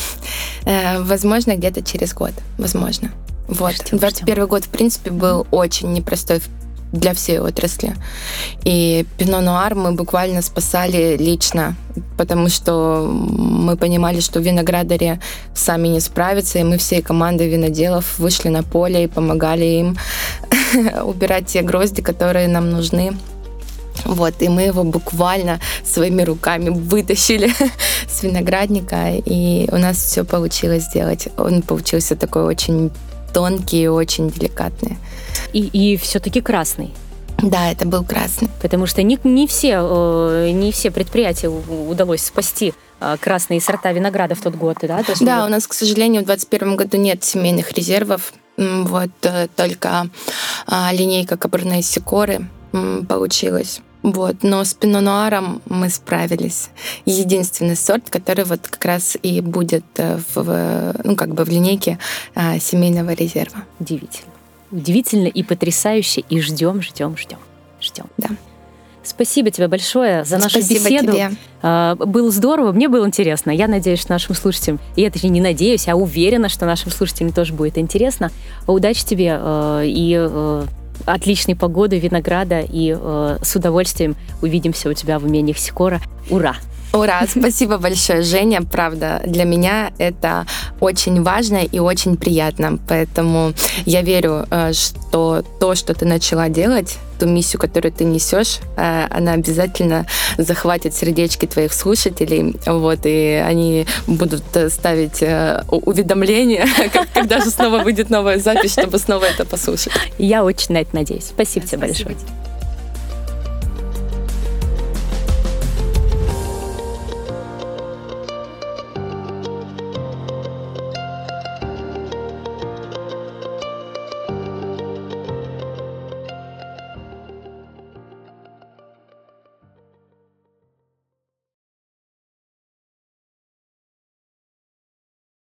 Speaker 2: Э, возможно, где-то через год. Возможно. Вот. Ждем, 21 ждем. год, в принципе, был очень непростой для всей отрасли. И Пино Нуар мы буквально спасали лично, потому что мы понимали, что виноградари сами не справятся, и мы всей командой виноделов вышли на поле и помогали им убирать те грозди, которые нам нужны. Вот, и мы его буквально своими руками вытащили с виноградника, и у нас все получилось сделать. Он получился такой очень тонкий и очень деликатный.
Speaker 1: И, и все-таки красный.
Speaker 2: Да, это был красный.
Speaker 1: Потому что не, не, все, э, не все предприятия удалось спасти э, красные сорта винограда в тот год, да?
Speaker 2: То есть да, вот... у нас, к сожалению, в 2021 году нет семейных резервов. Вот э, только а, линейка Каберне Сикоры получилась. Вот, но с пино-нуаром мы справились. Единственный сорт, который вот как раз и будет э, в, ну, как бы в линейке а, семейного резерва.
Speaker 1: Удивительно. Удивительно и потрясающе. И ждем, ждем, ждем, ждем.
Speaker 2: Да.
Speaker 1: Спасибо тебе большое за нашу
Speaker 2: Спасибо
Speaker 1: беседу.
Speaker 2: Тебе.
Speaker 1: А, было здорово, мне было интересно. Я надеюсь, что нашим слушателям, и это же не надеюсь, а уверена, что нашим слушателям тоже будет интересно. Удачи тебе э, и отличной погоды, винограда, и э, с удовольствием увидимся у тебя в умениях Сикора. Ура!
Speaker 2: Ура! Спасибо большое, Женя. Правда, для меня это очень важно и очень приятно. Поэтому я верю, э, что то, что ты начала делать, ту миссию, которую ты несешь, э, она обязательно захватит сердечки твоих слушателей, вот, и они будут э, ставить уведомления, когда же снова выйдет новая запись, чтобы снова это послушать.
Speaker 1: Я очень на это надеюсь. Спасибо тебе большое.